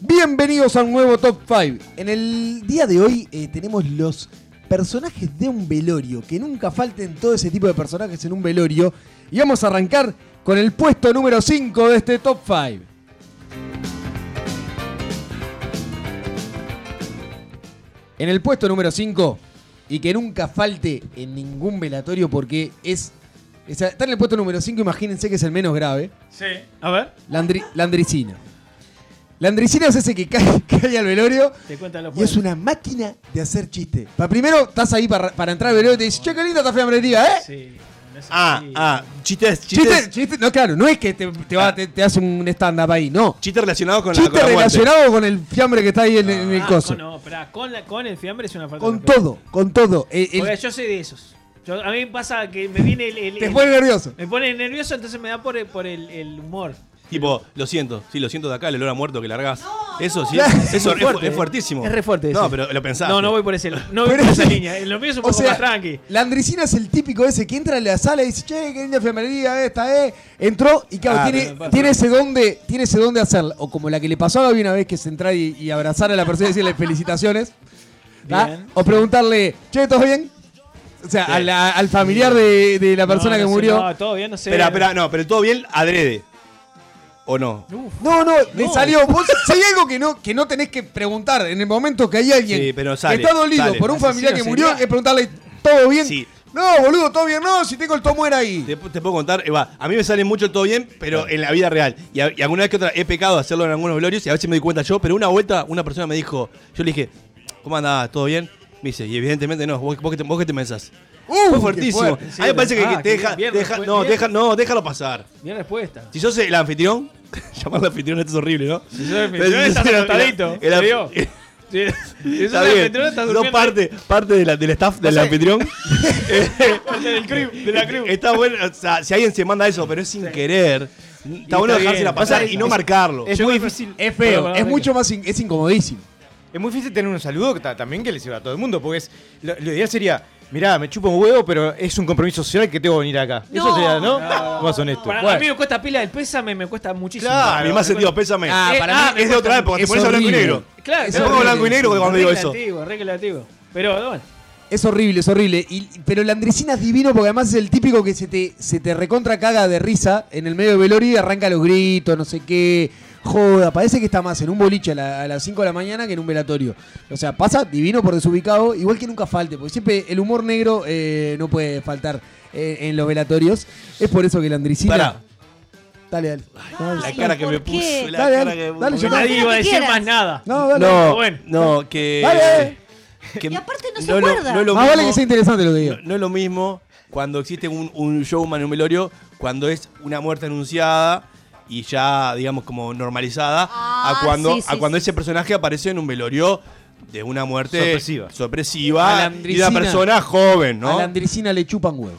Bienvenidos a un nuevo Top 5. En el día de hoy eh, tenemos los personajes de un velorio. Que nunca falten todo ese tipo de personajes en un velorio. Y vamos a arrancar con el puesto número 5 de este Top 5. En el puesto número 5, y que nunca falte en ningún velatorio porque es... o sea, está en el puesto número 5, imagínense que es el menos grave. Sí. A ver. La, andri- la andricina. La andricina es ese que cae, cae al velorio Te cuentan los y es una máquina de hacer chiste. Para primero, estás ahí para, para entrar al velorio y te dices, che, qué linda esta fiambrería, ¿eh? Sí. Ah, ah, chistes, Chiste, chistes, chiste, no, claro, no es que te, te, va, te, te hace un stand-up ahí, no. chistes relacionados con la, Chiste la muerte. relacionado con el fiambre que está ahí en, en el Ah, coso. con, no, esperá, con, la- con el fiambre es una falta Con todo, con todo. El- Porque yo soy de esos. Yo- a mí me pasa que me viene el. el- Te el- pone nervioso. Me pone nervioso, entonces me da por, el- por el, el humor. Tipo, lo siento, sí, lo siento de acá, el olor a muerto que largás. eso sí, Claro. eso es, Es fuerte, es fuertísimo. Es re fuerte No, ese. pero lo pensaste. No, no voy por ese. No voy Pero por esa línea. Lo mío es un o poco sea, más tranqui. La andricina es el típico ese que entra a la sala y dice, che, qué linda fiambrería esta, eh. Entró y claro, Ah, tiene, tiene ese don de, tiene ese don de hacerla. O como la que le pasó a Gaby una vez que es entrar y, y abrazar a la persona y decirle felicitaciones. Bien. O preguntarle, che, ¿todo bien? O sea, Sí. al familiar de, de la persona No, que sé, murió. No, todo bien, no sé. Espera, espera, no, pero todo bien adrede. ¿O no? No, no, le No. salió. Vos, si hay algo que no, que no tenés que preguntar en el momento que hay alguien Sí, pero sale, que está dolido sale. por un familiar que murió, serial. es preguntarle, ¿todo bien? Sí. No, boludo, todo bien, no, si tengo el tomo era ahí. Te, te puedo contar, eh, va, a mí me sale mucho el todo bien, pero en la vida real. Y, a- y alguna vez que otra he pecado de hacerlo en algunos velorios y a veces me di cuenta yo, pero una vuelta una persona me dijo, yo le dije, ¿cómo andás? ¿Todo bien? Me dice, y evidentemente no, vos, vos, qué, te, vos qué te pensás. Uh, Fue fuertísimo. fuerte. a mí me parece que, Ah, que te qué deja, bien, deja- bien, no, bien. deja, no, déjalo pasar. Bien respuesta. Si sos el anfitrión, llamarlo anfitrión esto es horrible, ¿no? Si sos el anfitrión, estás asustadito. el-. Si- si sos Está el bien. durmiendo parte, parte de la- del staff del sé. anfitrión. Parte del crew, de la crew. Está bueno, o sea, si alguien se manda eso, pero es sin querer. Está bueno está dejársela bien. pasar Pasa- y no es- marcarlo. Es muy difícil. Es feo, es mucho más, in- es incomodísimo. Es muy difícil tener un saludo que ta- también que le sirva a todo el mundo, porque es lo, lo ideal sería, mirá, me chupo un huevo, pero es un compromiso social que tengo que venir acá. Eso sería, ¿no? Más honesto. Para, Bueno. A mí me cuesta pila el pésame, me cuesta muchísimo. Claro, mi más sentido, pésame. Ah, Eh, para ah, mí es de otra época, te es pones a blanco y negro. Claro, Es Me pongo blanco y negro cuando digo eso. Relativo, relativo. Pero bueno. Es horrible, es horrible. Y, pero la andricina es divino porque además es el típico que se te, se te recontra caga de risa en el medio de velorio y arranca los gritos, no sé qué. Joda. Parece que está más en un boliche a, la- a las 5 de la mañana que en un velatorio. O sea, pasa divino por desubicado, igual que nunca falte, porque siempre el humor negro eh, no puede faltar eh, en los velatorios. Es por eso que la Andricina. Pará. Dale, dale. La cara que me puso. La Dale, cara dale, que me dale, puso. Nadie no. iba a decir quieras. más nada. No, dale. No, Bueno. no, que. Dale. que Y aparte no se lo- no es lo Más vale mismo- que sea interesante lo que digo. No, no es lo mismo cuando existe un, un showman en un velorio, cuando es una muerte anunciada y ya, digamos, como normalizada, Ah, a cuando, sí, sí, a cuando sí, ese personaje aparece en un velorio de una muerte Sorpresiva. sorpresiva y de una persona joven, A ¿no? la Andricina le chupan huevo.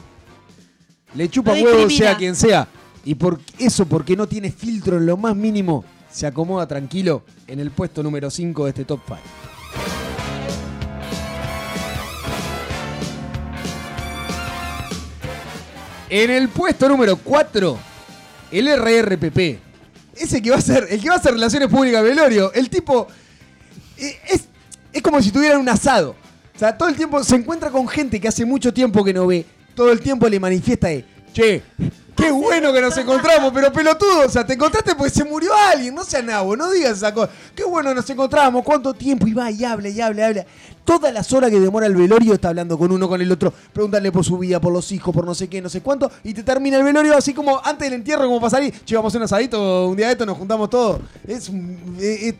Le chupan No huevo discrimina. sea quien sea. Y por eso, porque no tiene filtro en lo más mínimo, se acomoda tranquilo en el puesto número 5 de este top 5. En el puesto número 4, el RRPP. Ese que va a ser, el que va a hacer relaciones públicas velorio. El tipo eh, es, es como si tuvieran un asado. O sea, todo el tiempo se encuentra con gente que hace mucho tiempo que no ve. Todo el tiempo le manifiesta de, che, qué bueno que nos encontramos, pero pelotudo. O sea, te encontraste porque se murió alguien. No sea nabo, no digas esa cosa. Qué bueno nos encontramos, cuánto tiempo. Y va y habla y habla y habla. Todas las horas que demora el velorio está hablando con uno, con el otro. Preguntarle por su vida, por los hijos, por no sé qué, no sé cuánto. Y te termina el velorio así como antes del entierro, como para salir. Che, a un asadito un día de esto, nos juntamos todos. Es, es-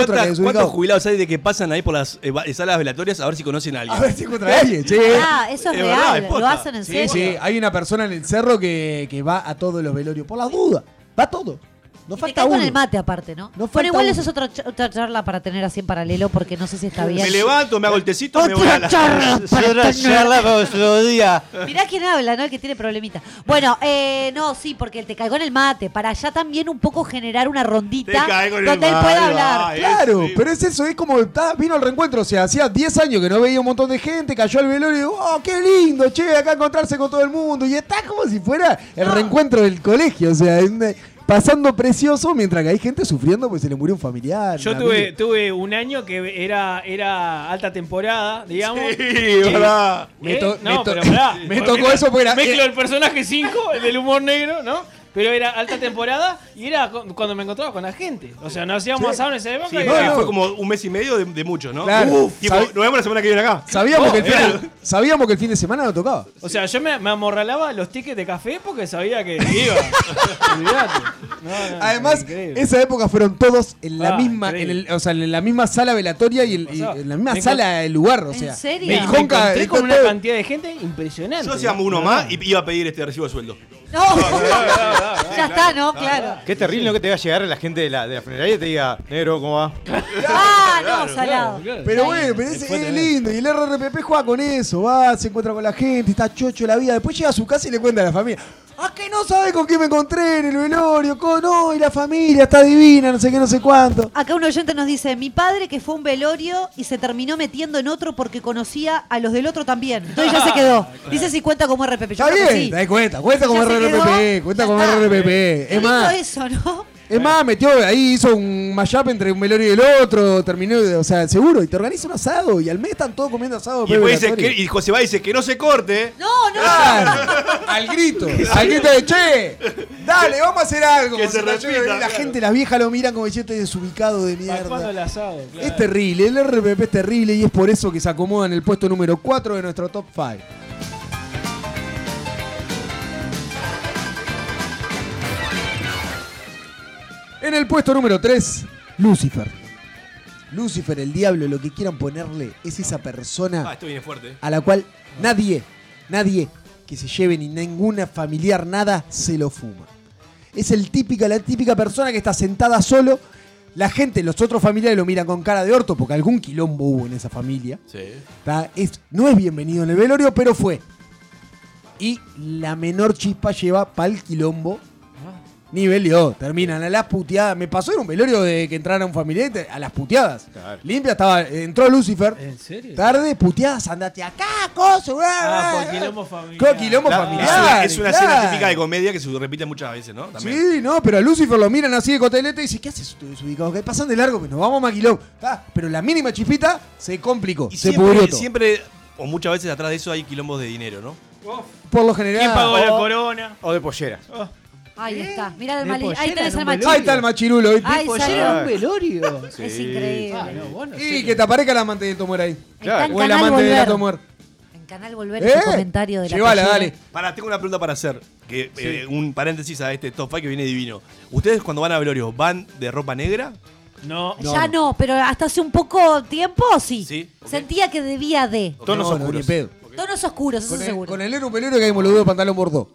que ¿Cuántas- desubicado. ¿Cuántos jubilados hay de que pasan ahí por las eh, va- salas velatorias a ver si conocen a alguien? A ver si encuentra a alguien, sí. Ah, eso es, Es real. verdad, es lo hacen en Sí, serio. sí, hay una persona en el cerro que, que va a todos los velorios. Por la duda, va a todo. No falta cae con uno. el mate aparte, ¿no? No bueno, igual uno. eso es otra, ch- otra charla para tener así en paralelo porque no sé si está bien. Me levanto, me hago el tecito, me voy a Otra la... charla para Otra tener- charla para otro día. Mirá quién habla, ¿no? El que tiene problemita. Bueno, eh, no, sí, porque él te cagó en el mate. Para allá también un poco generar una rondita Te caigo en el donde él pueda hablar. Claro, Sí. pero es eso, es como está, vino al reencuentro, o sea, hacía 10 años que no veía un montón de gente, cayó al velorio y digo, oh, qué lindo, che, acá encontrarse con todo el mundo. Y está como si fuera el reencuentro del colegio, o sea, es una- pasando precioso mientras que hay gente sufriendo porque se le murió un familiar. Yo tuve, tuve un año que era, era alta temporada, digamos. Sí, verdad. Me ¿Eh? to- no, me to- pero pará. me Porque tocó eso porque era- Mezclo el personaje 5, el del humor negro, ¿no? Pero era alta temporada y era cu- cuando me encontraba con la gente. O sea, no hacíamos Sí. asado en esa época. Sí, y No, era- no. fue como un mes y medio de, de muchos, ¿no? Claro. Uf, tipo, nos vemos la semana que viene acá. Sabíamos, Oh, que el fin era- de, sabíamos que el fin de semana no tocaba. O sea, yo me, me amorralaba los tickets de café porque sabía que iba. Olvídate. No, no, Además, increíble. esa época fueron todos en la Ah, misma, en, el, o sea, en la misma sala velatoria y, el- y en la misma Me sala del lugar, o ¿En sea. serio? Me, Me encontré con una todo- cantidad de gente impresionante. Yo hacíamos uno No, más y iba a pedir este recibo de sueldo. No, ya está, ¿no? Claro. Qué terrible que te va a llegar la gente de la, de la funeraria y te diga, negro, ¿cómo va? Ah, no, salado. Pero bueno, pero ese es lindo. Y el RRPP juega con eso. Va, se encuentra con la gente, está chocho la vida. Después llega a su casa y le cuenta a la familia. Ah, que no sabe con quién me encontré en el velorio. Con, no, y la familia está divina, no sé qué, no sé cuánto. Acá un oyente nos dice, mi padre que fue a un velorio y se terminó metiendo en otro porque conocía a los del otro también. Entonces ya se quedó. Dice si cuenta como RPP. Yo Está creo que bien, sí. cuenta. Cuenta como Ya quedó, cuenta. RRPP. Qué Es más, eso, ¿no? es más, metió ahí, hizo un mashup entre un velorio y el otro. Terminó, o sea, seguro. Y te organiza un asado. Y al mes están todos comiendo asado. Y después dice que, y José va y dice que no se corte. No, no. Claro, al grito, al grito de che, dale, vamos a hacer algo. Que se repita, la claro. gente, las viejas lo miran como diciendo estoy desubicado de ¿Para cuándo el mierda. asado? Claro. Es terrible, el RPP es terrible y es por eso que se acomoda en el puesto número 4 de nuestro top 5. En el puesto número 3, Lucifer. Lucifer, el diablo, lo que quieran ponerle, es esa persona Ah, esto viene fuerte. a la cual nadie, nadie que se lleve ni ninguna familiar nada se lo fuma. Es el típica, la típica persona que está sentada solo. La gente, los otros familiares lo miran con cara de orto porque algún quilombo hubo en esa familia. Sí. no es bienvenido en el velorio, pero fue. Y la menor chispa lleva pa'l quilombo. Nivel yo, terminan a las puteadas. Me pasó en un velorio de que entrara un familiar a las puteadas. Claro. Limpia estaba, entró Lucifer. ¿En serio? Tarde, puteadas, andate acá, coso, Ah, por ah, quilombo familiar. Con quilombo Claro, familiar. es una, es una escena claro. típica de comedia que se repite muchas veces, ¿no? También. Sí, no, pero a Lucifer lo miran así de cotelete y dice, ¿qué haces tú desubicado? ¿Qué pasan de largo? Pues nos vamos a maquilón. Ah, pero la mínima chispita se complicó, Y se siempre, pudrió todo. siempre, o muchas veces atrás de eso hay quilombos de dinero, ¿no? Por lo general. ¿Quién pagó la corona? O de pollera. Oh, Ahí está. Mirá el mali- Ahí tenés en el machirulo. Ahí está el machirulo, ¿viste? Ay, Pollera salió. en un velorio. Sí. Es increíble. Ah, no, vos no Y sé. que te aparezca el amante de Tomuer ahí. Está en O el amante de la. Tomuer. En Canal Volver ¿Eh? ese comentario de la Llévala, pollera. dale. Para, tengo una pregunta para hacer. Que, eh, un paréntesis a este top 5 que viene divino. ¿Ustedes cuando van a velorio van de ropa negra? No. Ya no, pero hasta hace un poco tiempo sí. Sí, Sentía que debía de. Tonos oscuros. ni pedo. Tonos oscuros, eso Con el, seguro. con el negro pelero que hay los de pantalón bordó.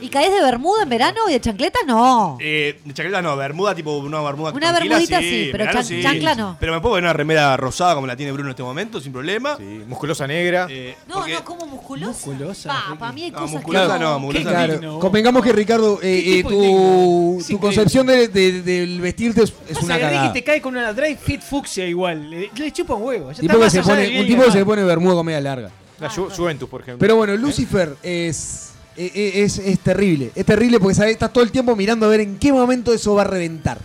¿Y caes de bermuda en verano y de chancleta? No. Eh, de chancleta no, bermuda tipo una bermuda Una tranquila, bermudita sí, pero verano chan- chancla no. Pero me puedo poner una remera rosada como la tiene Bruno en este momento, sin problema. musculosa negra. Eh, No, porque- no, como musculosa. Musculosa. Pa, para mí hay No, cosas musculosa que no, musculosa Claro, convengamos que Ricardo, eh, ¿Qué eh, tipo tu? Es tu increíble. concepción de- de- del vestirte es, es una que cagada. te cae con una dry fit fucsia igual. Le, le chupa un huevo. Ya Tipo está que más se allá del pone, bien un y tipo que se mal. pone bermuda con media larga. La Ju- Juventus, por ejemplo. Pero bueno, Lucifer es, eh, eh, es, es terrible. Es terrible porque ¿sabes? estás todo el tiempo mirando a ver en qué momento eso va a reventar.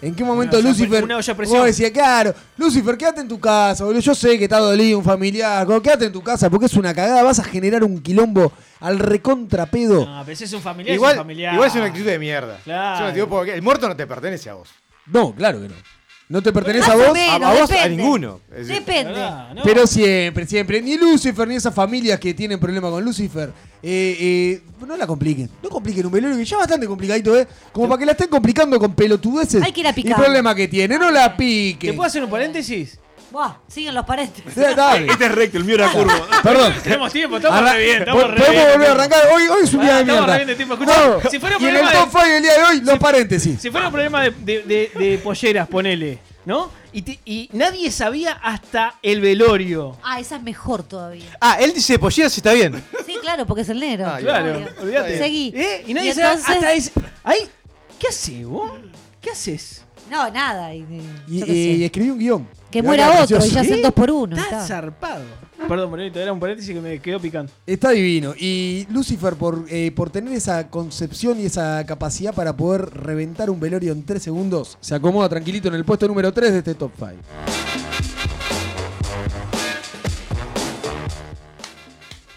¿En qué momento olla- Lucifer? una olla vos decías, claro, Lucifer, quédate en tu casa, boludo. Yo sé que está dolido un familiar, quédate en tu casa porque es una cagada. Vas a generar un quilombo al recontrapedo. No, pero es un familiar. Igual, es un familiar. igual es una actitud de mierda. Claro. Es una actitud porque el muerto no te pertenece a vos. No, claro que no. No te pertenece Más a o vos. menos, a- a vos, a depende. ninguno. Es decir, Depende. Pero siempre, siempre. Ni Lucifer, ni esas familias que tienen problema con Lucifer, eh, eh, no la compliquen. No compliquen un velorio que ya es bastante complicadito, ¿eh? Como para que la estén complicando con pelotudeces. Hay que ir a picar. el problema que tiene, no la ¿Te piquen. puedo hacer un paréntesis? Buah, siguen los paréntesis. Dale. Este es recto, el mío era curvo. Perdón. Tenemos tiempo, estamos Arran- re bien. Estamos re Podemos bien. volver a arrancar. Hoy, hoy es un día de estamos mierda. re bien de tiempo. Escuchá, si fuera un y en el problema top 5 del día de hoy, los paréntesis. Si fuera un problema de, de- de- de polleras, ponele, ¿no? Y, te- y nadie sabía hasta el velorio. Ah, esa es mejor todavía. Ah, él dice polleras y está bien. Sí, claro, porque es el negro. Ah, Claro, olvídate. Seguí. ¿Eh? Y nadie Y entonces- hasta ese. Ay, ¿qué haces vos? ¿Qué haces? No, nada. Y, y- Y, escribí un guion. Que muera otro y ya hacen dos por uno. Está está. zarpado. Perdón, Morenito, era un paréntesis que me quedó picando. Está divino. Y Lucifer, por, eh, por tener esa concepción y esa capacidad para poder reventar un velorio en 3 segundos, se acomoda tranquilito en el puesto número 3 de este top 5.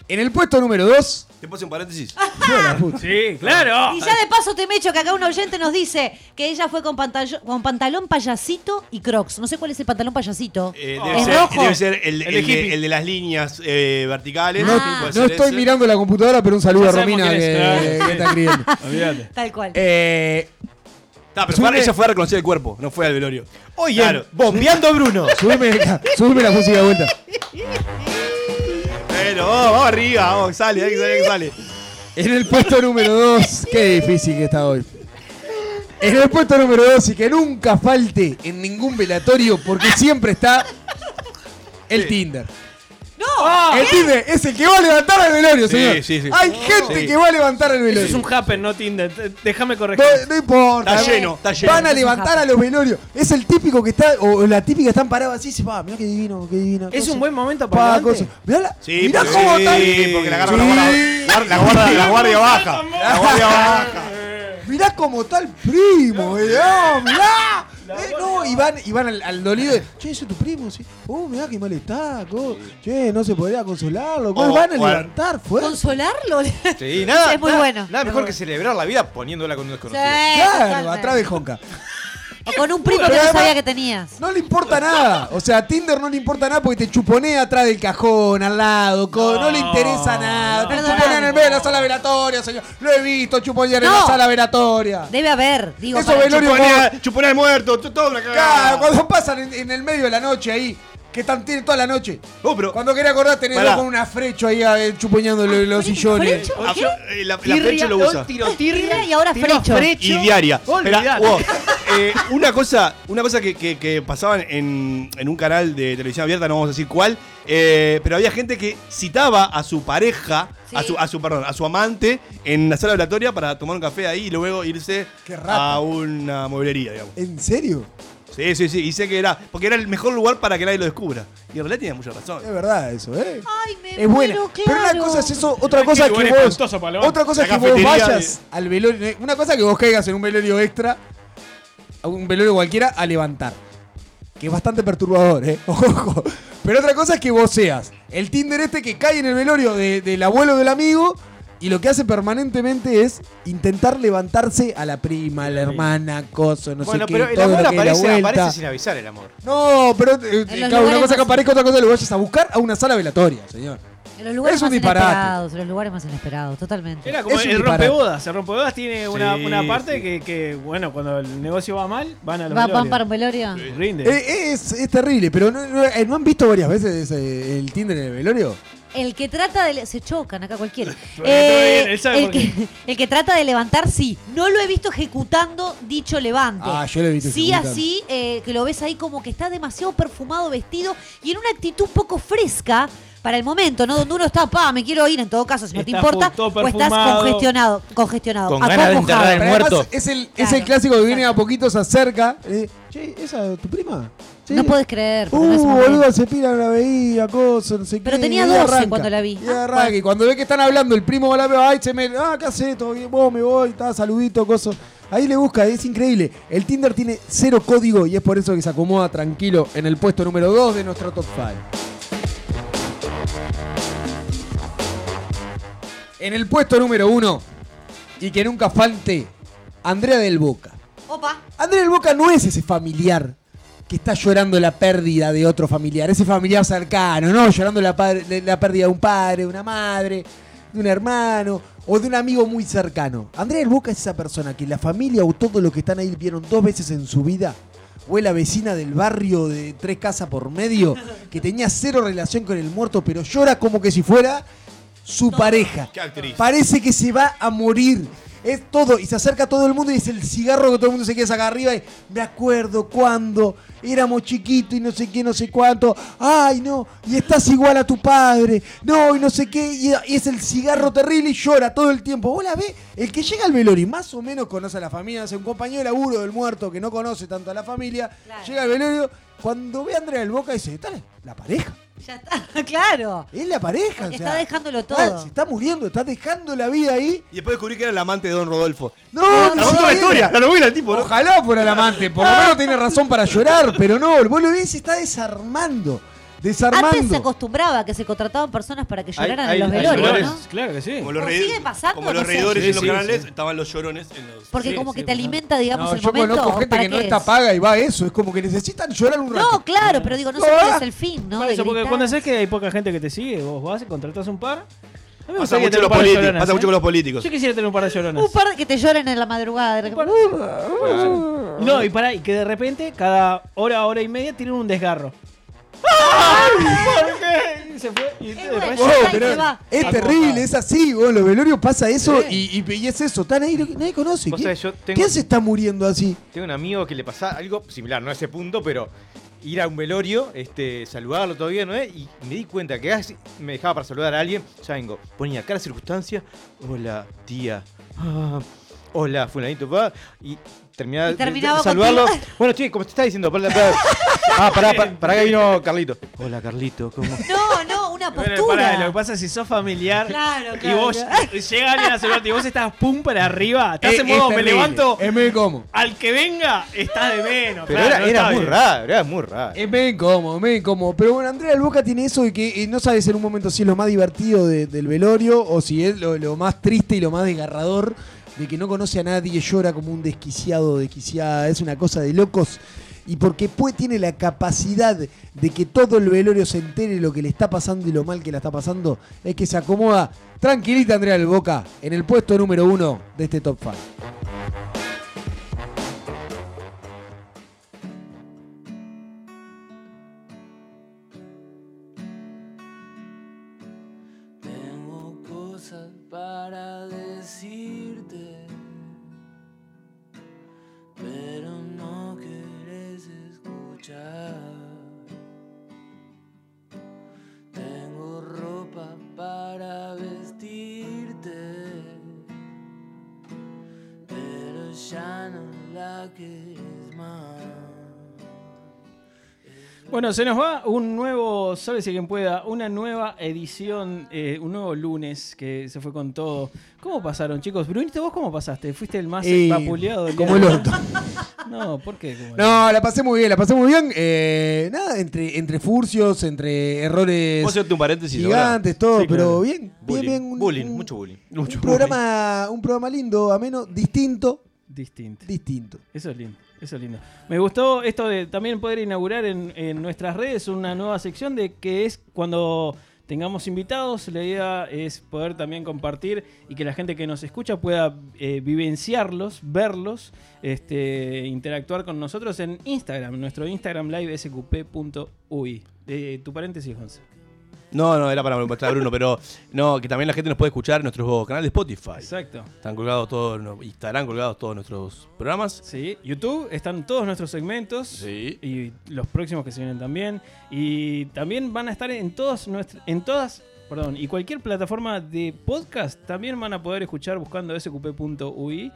En el puesto número 2. ¿Te hacer un paréntesis? Sí, claro. Y ya de paso te me echo que acá un oyente nos dice que ella fue con, pantallo- con pantalón payasito y crocs. No sé cuál es el pantalón payasito. Eh, debe, ¿Es ser, rojo? debe ser el, El el de el las líneas eh, verticales. No, Ah. no estoy ese. mirando la computadora, pero un saludo Ya a Romina que, que está escribiendo. Tal cual. Eh, Ta, pero Sube- fue- ella fue a reconocer el cuerpo, no fue al velorio. Oye, Claro. bombeando a Bruno. subime la música de vuelta. Bueno, vamos, vamos arriba, vamos, sale, dale que sale, que sale. En el puesto número 2, qué difícil que está hoy. En el puesto número 2 y que nunca falte en ningún velatorio porque siempre está el Tinder. ¡No! El Tinder es el que va a levantar el velorio, Sí, señor. sí, sí. Hay gente Sí. que va a levantar el Eso velorio. es un happen, no Tinder. Te- Déjame corregir. No, no importa. Está lleno, está lleno. Van a levantar a los velorios. Es el típico que está, o la típica que están parados así y dice, va, mirá qué divino, qué divino. Es cosa. un buen momento Pa, para adelante. Mirá, la, Sí, mirá porque- cómo está. sí, porque la agarra Sí. la guardia, la guardia, la guardia baja. La guardia baja. Mirá cómo está el primo, mirá, mirá. Eh, no, y van, y van al, al dolido de, che, ese es tu primo, sí. Oh, mirá qué mal está, co. che, no se podría consolarlo. co. Oh, van a levantar, fuerte. ¿Consolarlo? Sí, nada. Es muy nada- bueno. Nada mejor que celebrar la vida poniéndola con un desconocido. Sí, Claro, atrás de Jonca. O con un primo que no sabía que tenías. No le importa nada. O sea, a Tinder no le importa nada porque te chuponea atrás del cajón, al lado. co- no, No, le interesa nada. no. te Perdóname. chuponea en el medio de la sala velatoria, señor. Lo he visto chuponear en No. la sala velatoria. Debe haber, digo. Eso para- velorio Chuponea, chuponea al muerto, to- toda una Claro, cagada. cuando pasan en, en el medio de la noche ahí, que están tienen toda la noche. Oh, pero- Cuando querés acordar, tenés Pará. dos con una frecho ahí eh, chuponeando lo- los sillones. ¿Frecho? Ah, eh, la, la Tirria, flecha lo usa. Tiro tirria y ahora tiro frecho. Y diaria. Eh, una cosa, una cosa que, que, que pasaban en, en un canal de televisión abierta, no vamos a decir cuál, eh, pero había gente que citaba a su pareja, a Sí. su, a su, perdón, a su amante en la sala oratoria para tomar un café ahí y luego irse Qué rata. a una mueblería, digamos. ¿En serio? Sí, sí, sí. Y sé que era, porque era el mejor lugar para que nadie lo descubra. Y en realidad tenía mucha razón. Es verdad eso, ¿eh? Ay, me Es buena. muero, Pero una cosa es eso, otra Ay, cosa que vos. Otra cosa es que vos vayas al velorio. eh, Una cosa es que vos caigas en un velorio extra, a un velorio cualquiera, a levantar. Que es bastante perturbador, ¿eh? Ojo. Pero otra cosa es que vos seas el Tinder este que cae en el velorio de- del abuelo del amigo Y lo que hace permanentemente es intentar levantarse a la prima, a la hermana, coso, no bueno, sé pero qué. el todo amor lo que es la aparece, aparece sin avisar el amor. No, pero eh, claro, una cosa que aparezca, otra cosa que lo vayas a buscar a una sala velatoria, señor. En los lugares Es un más disparate. inesperados, en los lugares más inesperados, totalmente. Era como Es un el rompebodas. El rompebodas tiene una, Sí, una parte sí. que, que, bueno, cuando el negocio va mal, van a los ¿Va, ¿Van para un velorio? Rinde. Eh, es, es terrible, pero ¿no, no, eh, ¿no han visto varias veces ese- el Tinder en el velorio? El que trata de... Se chocan acá cualquiera. Bien, él sabe el, por que, el que trata de levantar, sí. No lo he visto ejecutando dicho levante. Ah, yo lo he visto Sí, ejecutando. así, eh, que lo ves ahí como que está demasiado perfumado, vestido y en una actitud poco fresca para el momento, ¿no? Donde uno está, pa, me quiero ir en todo caso, si no te importa, o estás congestionado, congestionado. Con ganas de enterrar al muerto. Es el, es el clásico que viene a poquito, se acerca. eh, che, ¿esa tu prima? No podés creer. Uh, no es boludo, se pira la veía, cosa, no sé Pero qué. tenía y 12 arranca. cuando la vi. Y Ah, arranca, bueno. y cuando ve que están hablando, el primo va a la ay, se me. Ah, ¿qué haces? Todo bien, vos me voy, está, saludito, coso. Ahí le busca, es increíble. El Tinder tiene cero código y es por eso que se acomoda tranquilo en el puesto número 2 de nuestro top 5. En el puesto número 1, y que nunca falte, Andrea del Boca. Opa. Andrea del Boca no es ese familiar que está llorando la pérdida de otro familiar, ese familiar cercano, no llorando la, padre- la pérdida de un padre, de una madre, de un hermano o de un amigo muy cercano. Andrea del Boca es esa persona que la familia o todo lo que están ahí vieron dos veces en su vida. O es la vecina del barrio de tres casas por medio que tenía cero relación con el muerto, pero llora como que si fuera su pareja. Qué actriz. Parece que se va a morir. Es todo, y se acerca a todo el mundo y es el cigarro que todo el mundo se quiere sacar arriba. Y me acuerdo cuando éramos chiquitos y no sé qué, no sé cuánto. Ay, no, y estás igual a tu padre. No, y no sé qué. Y, y es el cigarro terrible y llora todo el tiempo. Vos la ves, el que llega al velorio y más o menos conoce a la familia, hace un compañero de laburo del muerto que no conoce tanto a la familia, llega al velorio. Cuando ve a Andrea del Boca dice, está la pareja. Ya está, claro. Es la pareja. o Está dejándolo todo. Se está muriendo, está dejando la vida ahí. Y después descubrí que era el amante de Don Rodolfo. No, La buena siquiera. historia, la novela el tipo, ¿no? Ojalá fuera el amante, por lo menos tiene razón para llorar, pero no, vos lo ves, se está desarmando. Antes se acostumbraba a que se contrataban personas para que lloraran hay- en los hay velorios, lugares- ¿no? Claro que sí. Como los, ¿O reí- sigue pasando? como los No sé. reidores Sí, en los sí, canales, sí. estaban los llorones en los. Porque Sí, como sí, que te alimenta, digamos, No, el yo momento. conozco ¿o gente para que no está es? paga y va a eso, es como que necesitan llorar un rato. No, claro, pero digo, no sé cuál es el fin, ¿no? Por eso, porque cuando sabes que hay poca gente que te sigue, vos vas y contratas un par. A mí me Pasa mucho, los par lloronas, pasa ¿eh? mucho con los políticos. Yo quisiera tener un par de lloronas. Un par de que te lloren en la madrugada. de repente. Y No, y para y que de repente, cada hora, hora y media, tienen un desgarro. ¿Por qué? Y se fue. Y después Wow, está, pero es Ah, terrible, es así, vos, los velorios pasa eso Sí. y, y- y es eso, están ahí, nadie conoce. ¿Quién, sabés, yo tengo- se está muriendo así? Tengo un amigo que le pasa algo similar, no a ese punto, pero ir a un velorio, este, saludarlo todavía, ¿no es? Y me di cuenta que casi me dejaba para saludar a alguien, ya vengo, ponía cara circunstancia, hola tía, Ah, hola fulanito, pa, y terminaba, saludarlo. contigo. Bueno, che, como te estaba diciendo, pará, pará. ah, pará, pará, pará que vino Carlito. Hola Carlito, ¿cómo? No, no, una Bueno, postura. pará, lo que pasa es si sos familiar Claro, y claro, vos claro. llega alguien a saludarte y vos estás pum para arriba, estás Es- en es modo me levanto, Es medio incómodo. al que venga estás de menos. Pero claro, era, no era está muy bien. raro, era muy raro. Es medio incómodo, medio incómodo. Pero bueno, Andrea del Boca tiene eso de que eh, no sabes en un momento si es lo más divertido de- del velorio o si es lo, lo más triste y lo más desgarrador de que no conoce a nadie, llora como un desquiciado, desquiciada. Es una cosa de locos. Y porque pues tiene la capacidad de que todo el velorio se entere lo que le está pasando y lo mal que la está pasando, es que se acomoda tranquilita Andrea del Boca en el puesto número uno de este top 5. Bueno, se nos va un nuevo, si quien pueda, una nueva edición, eh, un nuevo lunes que se fue con todo. ¿Cómo pasaron, chicos? Brunito, ¿vos cómo pasaste? ¿Fuiste el más Eh, vapuleado del como el hoy? No, ¿por qué? No, la pasé muy bien, la pasé muy bien. Eh, nada, entre, entre furcios, entre errores hacerte un paréntesis gigantes, ahora. todo, Sí, pero claro. bien, bien, Bullying, bien. Un, bullying, un- mucho bullying. un programa, un programa lindo, ameno, distinto. Distinto. Distinto. Eso es lindo, eso es lindo. Me gustó esto de también poder inaugurar en, en nuestras redes una nueva sección de que es cuando tengamos invitados, la idea es poder también compartir y que la gente que nos escucha pueda eh, vivenciarlos, verlos, este, interactuar con nosotros en Instagram, nuestro Instagram live sqp.ui. Eh, tu paréntesis, Gonza. No, no, era para mostrar a Bruno, pero no, que también la gente nos puede escuchar en nuestro canal de Spotify. Exacto. Están colgados todos, y estarán colgados todos nuestros programas. Sí, YouTube están todos nuestros segmentos y los próximos que se vienen también y también van a estar en todas nuestras en todas, perdón, y cualquier plataforma de podcast también van a poder escuchar buscando sqp.ui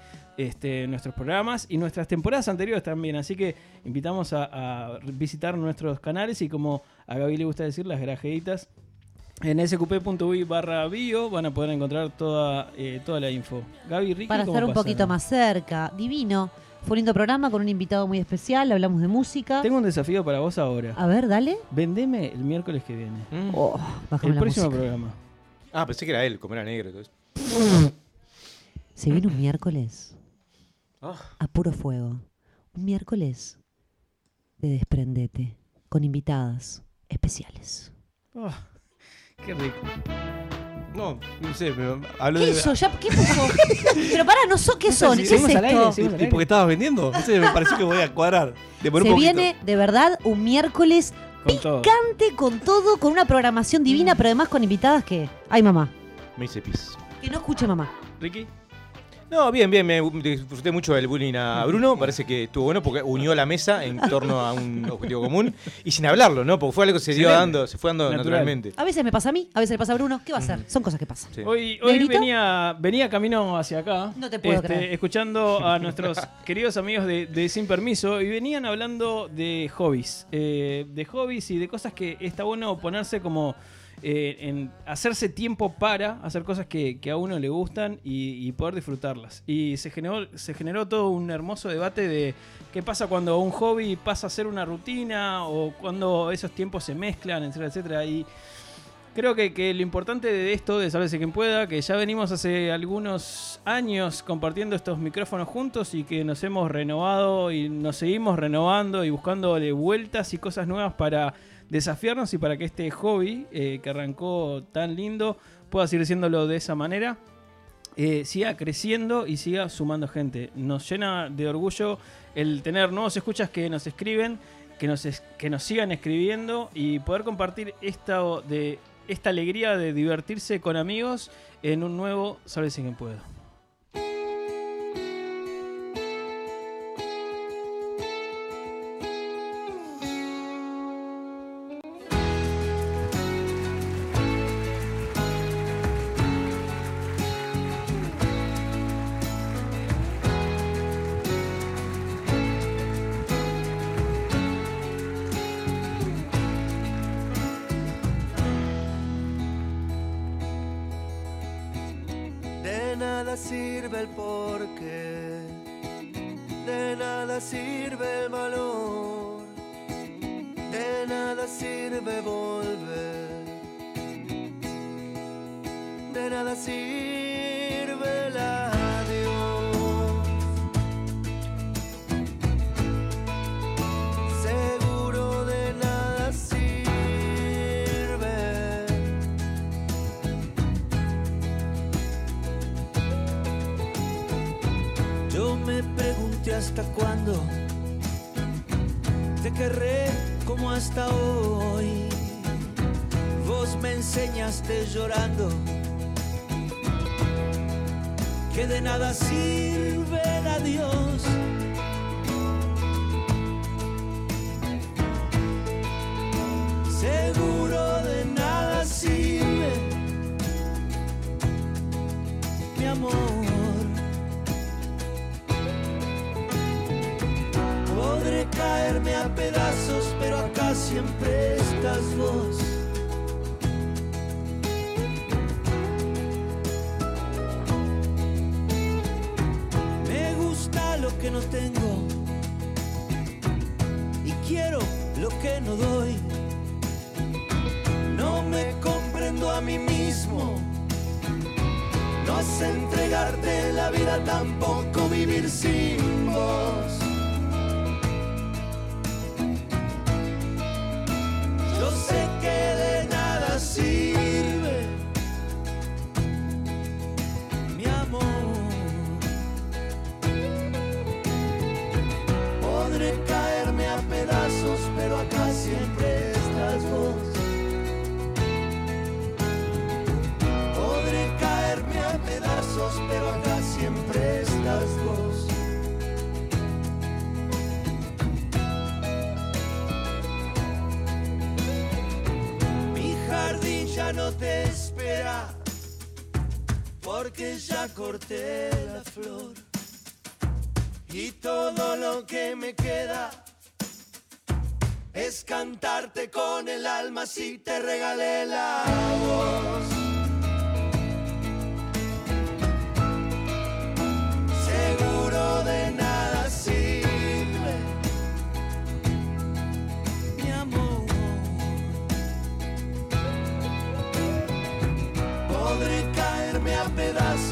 este, nuestros programas y nuestras temporadas anteriores también, así que invitamos a, a visitar nuestros canales y como a Gaby le gusta decir las grajeitas en sqp.ui barra bio van a poder encontrar toda, eh, toda la info. Gaby, Ricky, Para ¿cómo estar un poquito más cerca. Divino. Fue un lindo programa con un invitado muy especial. Hablamos de música. Tengo un desafío para vos ahora. A ver, dale. Vendeme el miércoles que viene. Oh, bájame el la próximo música. programa. Ah, pensé que era él, como era negro eso. Se viene un miércoles Ah. a puro fuego. Un miércoles de desprendete con invitadas especiales. Oh, qué rico. No, no sé, pero hablo ¿Qué de. hizo? ¿Ya? ¿Qué pasó? Pero pará, no sé qué son. ¿Qué es aire, esto? ¿Y por qué estabas vendiendo? No sé, me pareció que voy a cuadrar. De poner Se un viene de verdad un miércoles Con todo. picante con todo, con una programación divina, pero además con invitadas que. Ay, mamá. Me hice pis. Que no escuche mamá. Ricky. No, bien, bien, me disfruté mucho del bullying a Bruno, parece que estuvo bueno porque unió la mesa en torno a un objetivo común y sin hablarlo, ¿no? Porque fue algo que se dio Excelente. dando, se fue dando Natural. naturalmente. A veces me pasa a mí, a veces le pasa a Bruno. ¿Qué va a hacer? Son cosas que pasan. Sí. Hoy, hoy ¿Negrito? venía, venía camino hacia acá. No te puedo este, creer. Escuchando a nuestros queridos amigos de, de Sin Permiso y venían hablando de hobbies. eh, de hobbies y de cosas que está bueno ponerse como. Eh, en hacerse tiempo para hacer cosas que, a uno le gustan y, poder disfrutarlas. Y se generó, se generó todo un hermoso debate de qué pasa cuando un hobby pasa a ser una rutina o cuando esos tiempos se mezclan, etcétera, etcétera. Y Creo que, que lo importante de esto, de Sálvese quien pueda, que ya venimos hace algunos años compartiendo estos micrófonos juntos y que nos hemos renovado y nos seguimos renovando y buscándole vueltas y cosas nuevas para desafiarnos y para que este hobby eh, que arrancó tan lindo pueda seguir siéndolo de esa manera. eh, siga creciendo y siga sumando gente. Nos llena de orgullo el tener nuevos escuchas que nos escriben, que nos, que nos sigan escribiendo y poder compartir esta, de, esta alegría de divertirse con amigos en un nuevo Sálvese quien pueda. Seguro de nada sirve mi amor. Podré caerme a pedazos, pero acá siempre estás vos. Me gusta lo que no tengo y quiero lo que no doy. Me comprendo a mí mismo. No sé entregarte la vida, tampoco vivir sin vos. Porque ya corté la flor. Y todo lo que me queda es cantarte con el alma si te regalé la voz.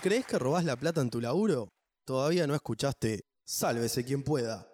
Crees que robás la plata en tu laburo, todavía no escuchaste Sálvese quien pueda.